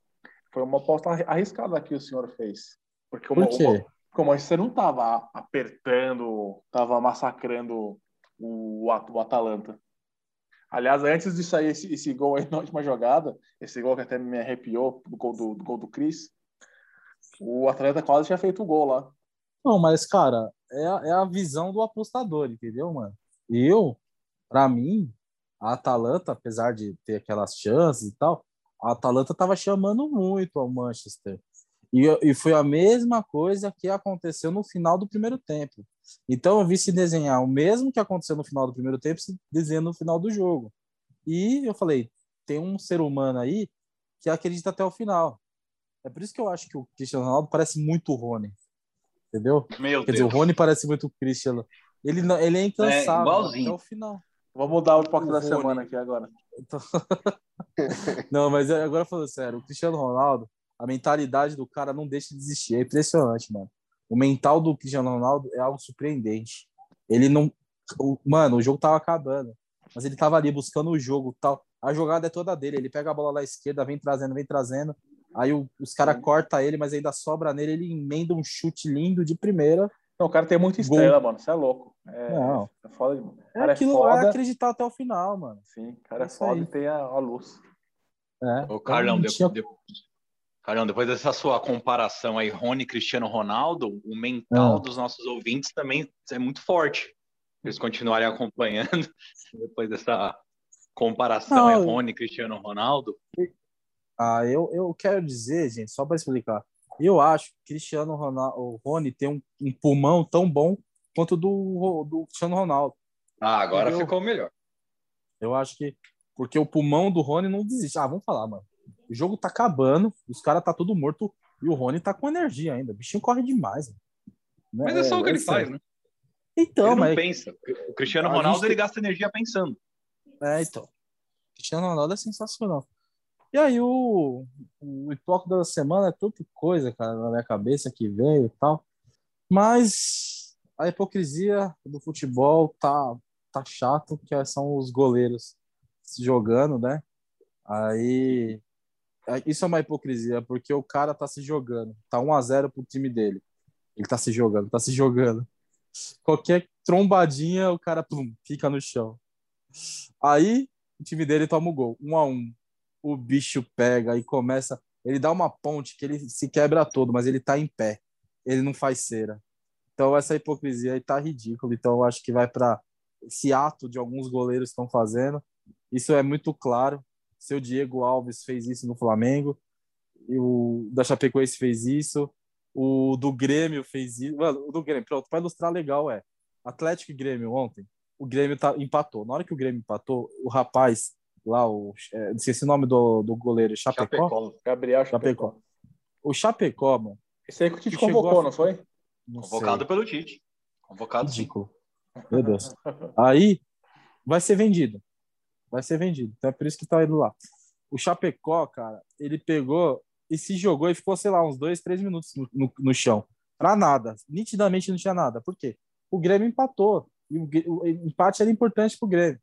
foi uma aposta arri- arriscada que o senhor fez. Porque o, Por quê? o, porque o Manchester não estava apertando, estava massacrando o, o Atalanta. Aliás, antes de sair esse, esse gol aí [LAUGHS] na última jogada, esse gol que até me arrepiou, do gol do, do gol do Cris, o Atlanta quase tinha feito o gol lá. Não, mas, cara, é a, é a visão do apostador, entendeu, mano? Eu, para mim, a Atalanta, apesar de ter aquelas chances e tal, a Atalanta tava chamando muito ao Manchester. E, e foi a mesma coisa que aconteceu no final do primeiro tempo. Então eu vi se desenhar o mesmo que aconteceu no final do primeiro tempo, se desenha no final do jogo. E eu falei, tem um ser humano aí que acredita até o final. É por isso que eu acho que o Cristiano Ronaldo parece muito o Rony. Entendeu? Meu Quer dizer, Deus. o Rony parece muito o Cristiano. Ele, não- ele é incansável igualzinho. até o final. Vamos mudar o O da Rony. semana aqui agora. [LAUGHS] Não, mas agora falando sério, o Cristiano Ronaldo, a mentalidade do cara não deixa de existir. É impressionante, mano. O mental do Cristiano Ronaldo é algo surpreendente. Ele não. o- mano, o jogo tava acabando. Mas ele tava ali buscando o jogo tal. A jogada é toda dele. Ele pega a bola lá à esquerda, vem trazendo, vem trazendo. Aí o- os caras cortam ele, mas ainda sobra nele. Ele emenda um chute lindo de primeira. Não, o cara tem muita estrela, mano. Você é louco. É, Não. é foda. demais. O É cara é aquilo, é foda. acreditar até o final, mano. Sim, o cara é Isso foda aí. e tem a, a luz. É. Ô, Carlão, Então, de- tinha- de- Carlão, depois dessa sua comparação aí, Rony Cristiano Ronaldo, o mental Ah. dos nossos ouvintes também é muito forte. Eles continuarem acompanhando depois dessa comparação aí, eu- Rony Cristiano Ronaldo. Ah, eu, eu quero dizer, gente, só para explicar. Eu acho que Cristiano Ronaldo, o Rony tem um, um pulmão tão bom quanto o do, do Cristiano Ronaldo. Ah, agora Entendeu? ficou melhor. Eu acho que porque o pulmão do Rony não desiste. Ah, vamos falar, mano. O jogo tá acabando, os caras tá tudo morto e o Rony tá com energia ainda. O bichinho corre demais. Né? Mas é só o que ele faz, né? Então, ele não mas pensa. O Cristiano Ronaldo, gente ele gasta energia pensando. É, então. Cristiano Ronaldo é sensacional. E aí, o, o hipócrita da semana é tanta coisa, cara, na minha cabeça que veio e tal. Mas a hipocrisia do futebol tá tá chato, que são os goleiros se jogando, né? Aí é, isso é uma hipocrisia, porque o cara tá se jogando. Tá 1 a 0 pro time dele. Ele tá se jogando, tá se jogando. Qualquer trombadinha, o cara plum, fica no chão. Aí o time dele toma o gol, 1 a 1. O bicho pega e começa, ele dá uma ponte que ele se quebra todo, mas ele tá em pé. Ele não faz cera. Então essa hipocrisia aí tá ridícula. Então eu acho que vai para esse ato de alguns goleiros estão fazendo. Isso é muito claro. Seu Diego Alves fez isso no Flamengo, e o da Chapecoense fez isso, o do Grêmio fez isso. Mano, o do Grêmio, pronto, para ilustrar legal é Atlético e Grêmio ontem. O Grêmio tá, empatou. Na hora que o Grêmio empatou, o rapaz lá, o, é, esqueci o nome do, do goleiro, Chapecó? Chapecó. Gabriel Chapecó. Chapecó. O Chapecó, mano. Esse aí que o Tite convocou, a- não foi? não Convocado sei. pelo Tite. Convocado. Ridículo. Meu Deus. Aí vai ser vendido. Vai ser vendido. Então é por isso que tá indo lá. O Chapecó, cara, ele pegou e se jogou e ficou, sei lá, uns dois, três minutos no, no, no chão. Pra nada. Nitidamente não tinha nada. Por quê? O Grêmio empatou. E o, o empate era importante pro Grêmio.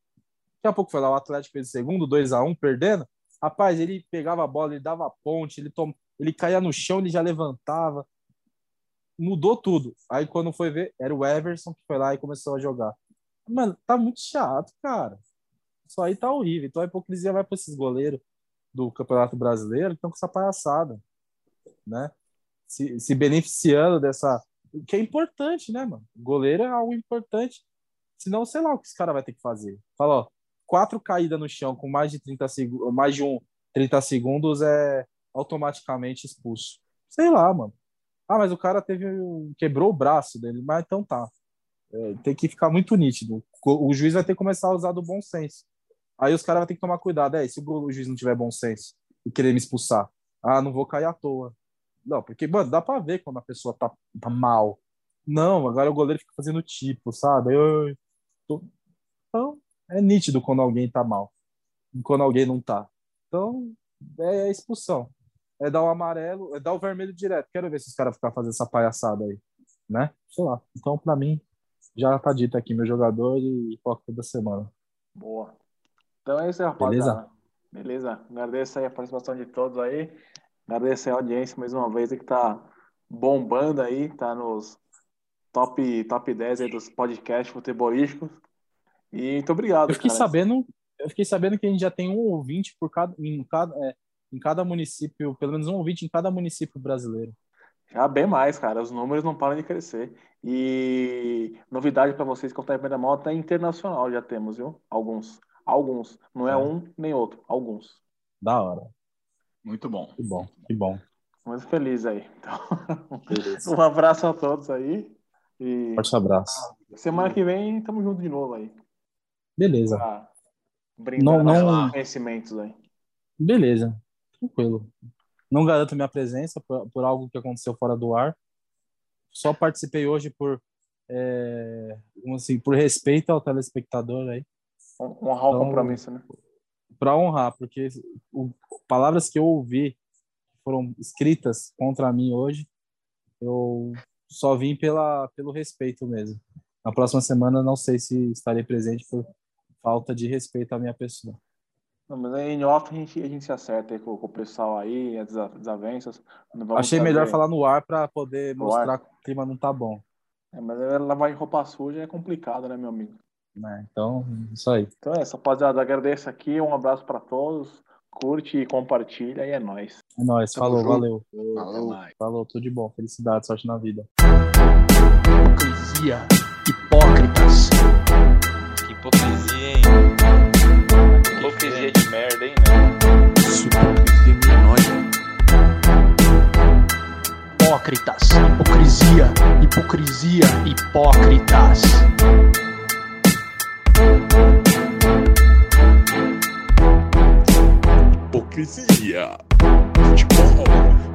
Daqui a pouco foi lá, o Atlético fez o segundo, 2 a 1 perdendo. Rapaz, ele pegava a bola, ele dava ponte, ele, tom... ele caía no chão, ele já levantava. Mudou tudo. Aí quando foi ver, era o Everson que foi lá e começou a jogar. Mano, tá muito chato, cara. Isso aí tá horrível. Então a hipocrisia vai para esses goleiros do Campeonato Brasileiro que estão com essa palhaçada, né? Se, se beneficiando dessa. Que é importante, né, mano? Goleiro é algo importante. Senão, sei lá o que esse cara vai ter que fazer. Fala, ó, quatro caídas no chão com mais de 30 segundos, mais de um 30 segundos é automaticamente expulso. Sei lá, mano. Ah, mas o cara teve quebrou o braço dele, mas então tá. É, tem que ficar muito nítido. O juiz vai ter que começar a usar do bom senso. Aí os caras vão ter que tomar cuidado. É, se o, juiz não tiver bom senso e querer me expulsar, ah, não vou cair à toa. Não, porque, mano, dá pra ver quando a pessoa tá, tá mal. Não, agora o goleiro fica fazendo tipo, sabe? Eu, tô- Então, é nítido quando alguém tá mal. Quando alguém não tá. Então, é expulsão. É dar o amarelo, é dar o vermelho direto. Quero ver se os caras ficam fazendo essa palhaçada aí. Né? Sei lá. Então, pra mim, já tá dito aqui meu jogador e hipócrita da semana. Boa. Então é isso aí, rapaziada. Beleza. Agradeço aí a participação de todos aí. Agradeço aí a audiência mais uma vez que tá bombando aí, tá nos top, top 10 aí dos podcasts futebolísticos. E muito obrigado, Eu fiquei cara. sabendo, eu fiquei sabendo que a gente já tem um ouvinte por cada, em cada, é, em cada município, pelo menos um ouvinte em cada município brasileiro. Já bem mais, cara. Os números não param de crescer. E novidade para vocês que estão em primeira mão, até internacional já temos, viu? Alguns. Alguns. Não é, É. um nem outro. Alguns. Da hora. Muito bom. Que bom, que bom. Muito feliz aí. Então, [LAUGHS] um abraço a todos aí. E Forte abraço. semana que vem tamo junto de novo aí. Beleza. Pra brindar Não- não- conhecimentos aí. Beleza. Tranquilo. Não garanto minha presença por, por algo que aconteceu fora do ar. Só participei hoje por, é, assim, por respeito ao telespectador aí. Hon- Honrar o Então, compromisso, né? para honrar, porque o, palavras que eu ouvi foram escritas contra mim hoje, eu só vim pela, pelo respeito mesmo. Na próxima semana não sei se estarei presente por falta de respeito à minha pessoa. Não, mas aí em off a gente, a gente se acerta com, com o pessoal aí, as desa- desavenças. Achei melhor falar no ar para poder No mostrar ar. que o clima não tá bom. É, mas aí lavar de roupa suja é complicado, né, meu amigo? Né? Então, isso aí. Então é isso, rapaziada. Agradeço aqui. Um abraço para todos. Curte e compartilha e é nóis. É nóis. Tamo Falou, junto. valeu. Falou. Falou, tudo de bom. Felicidade, sorte na vida. Hipocrisia, hipócritas. Que hipocrisia, hein? Hipocrisia de merda, hein, né? Isso, hipocrisia menor. Hipócritas, hipocrisia, hipocrisia, hipócritas. 个细节，超好。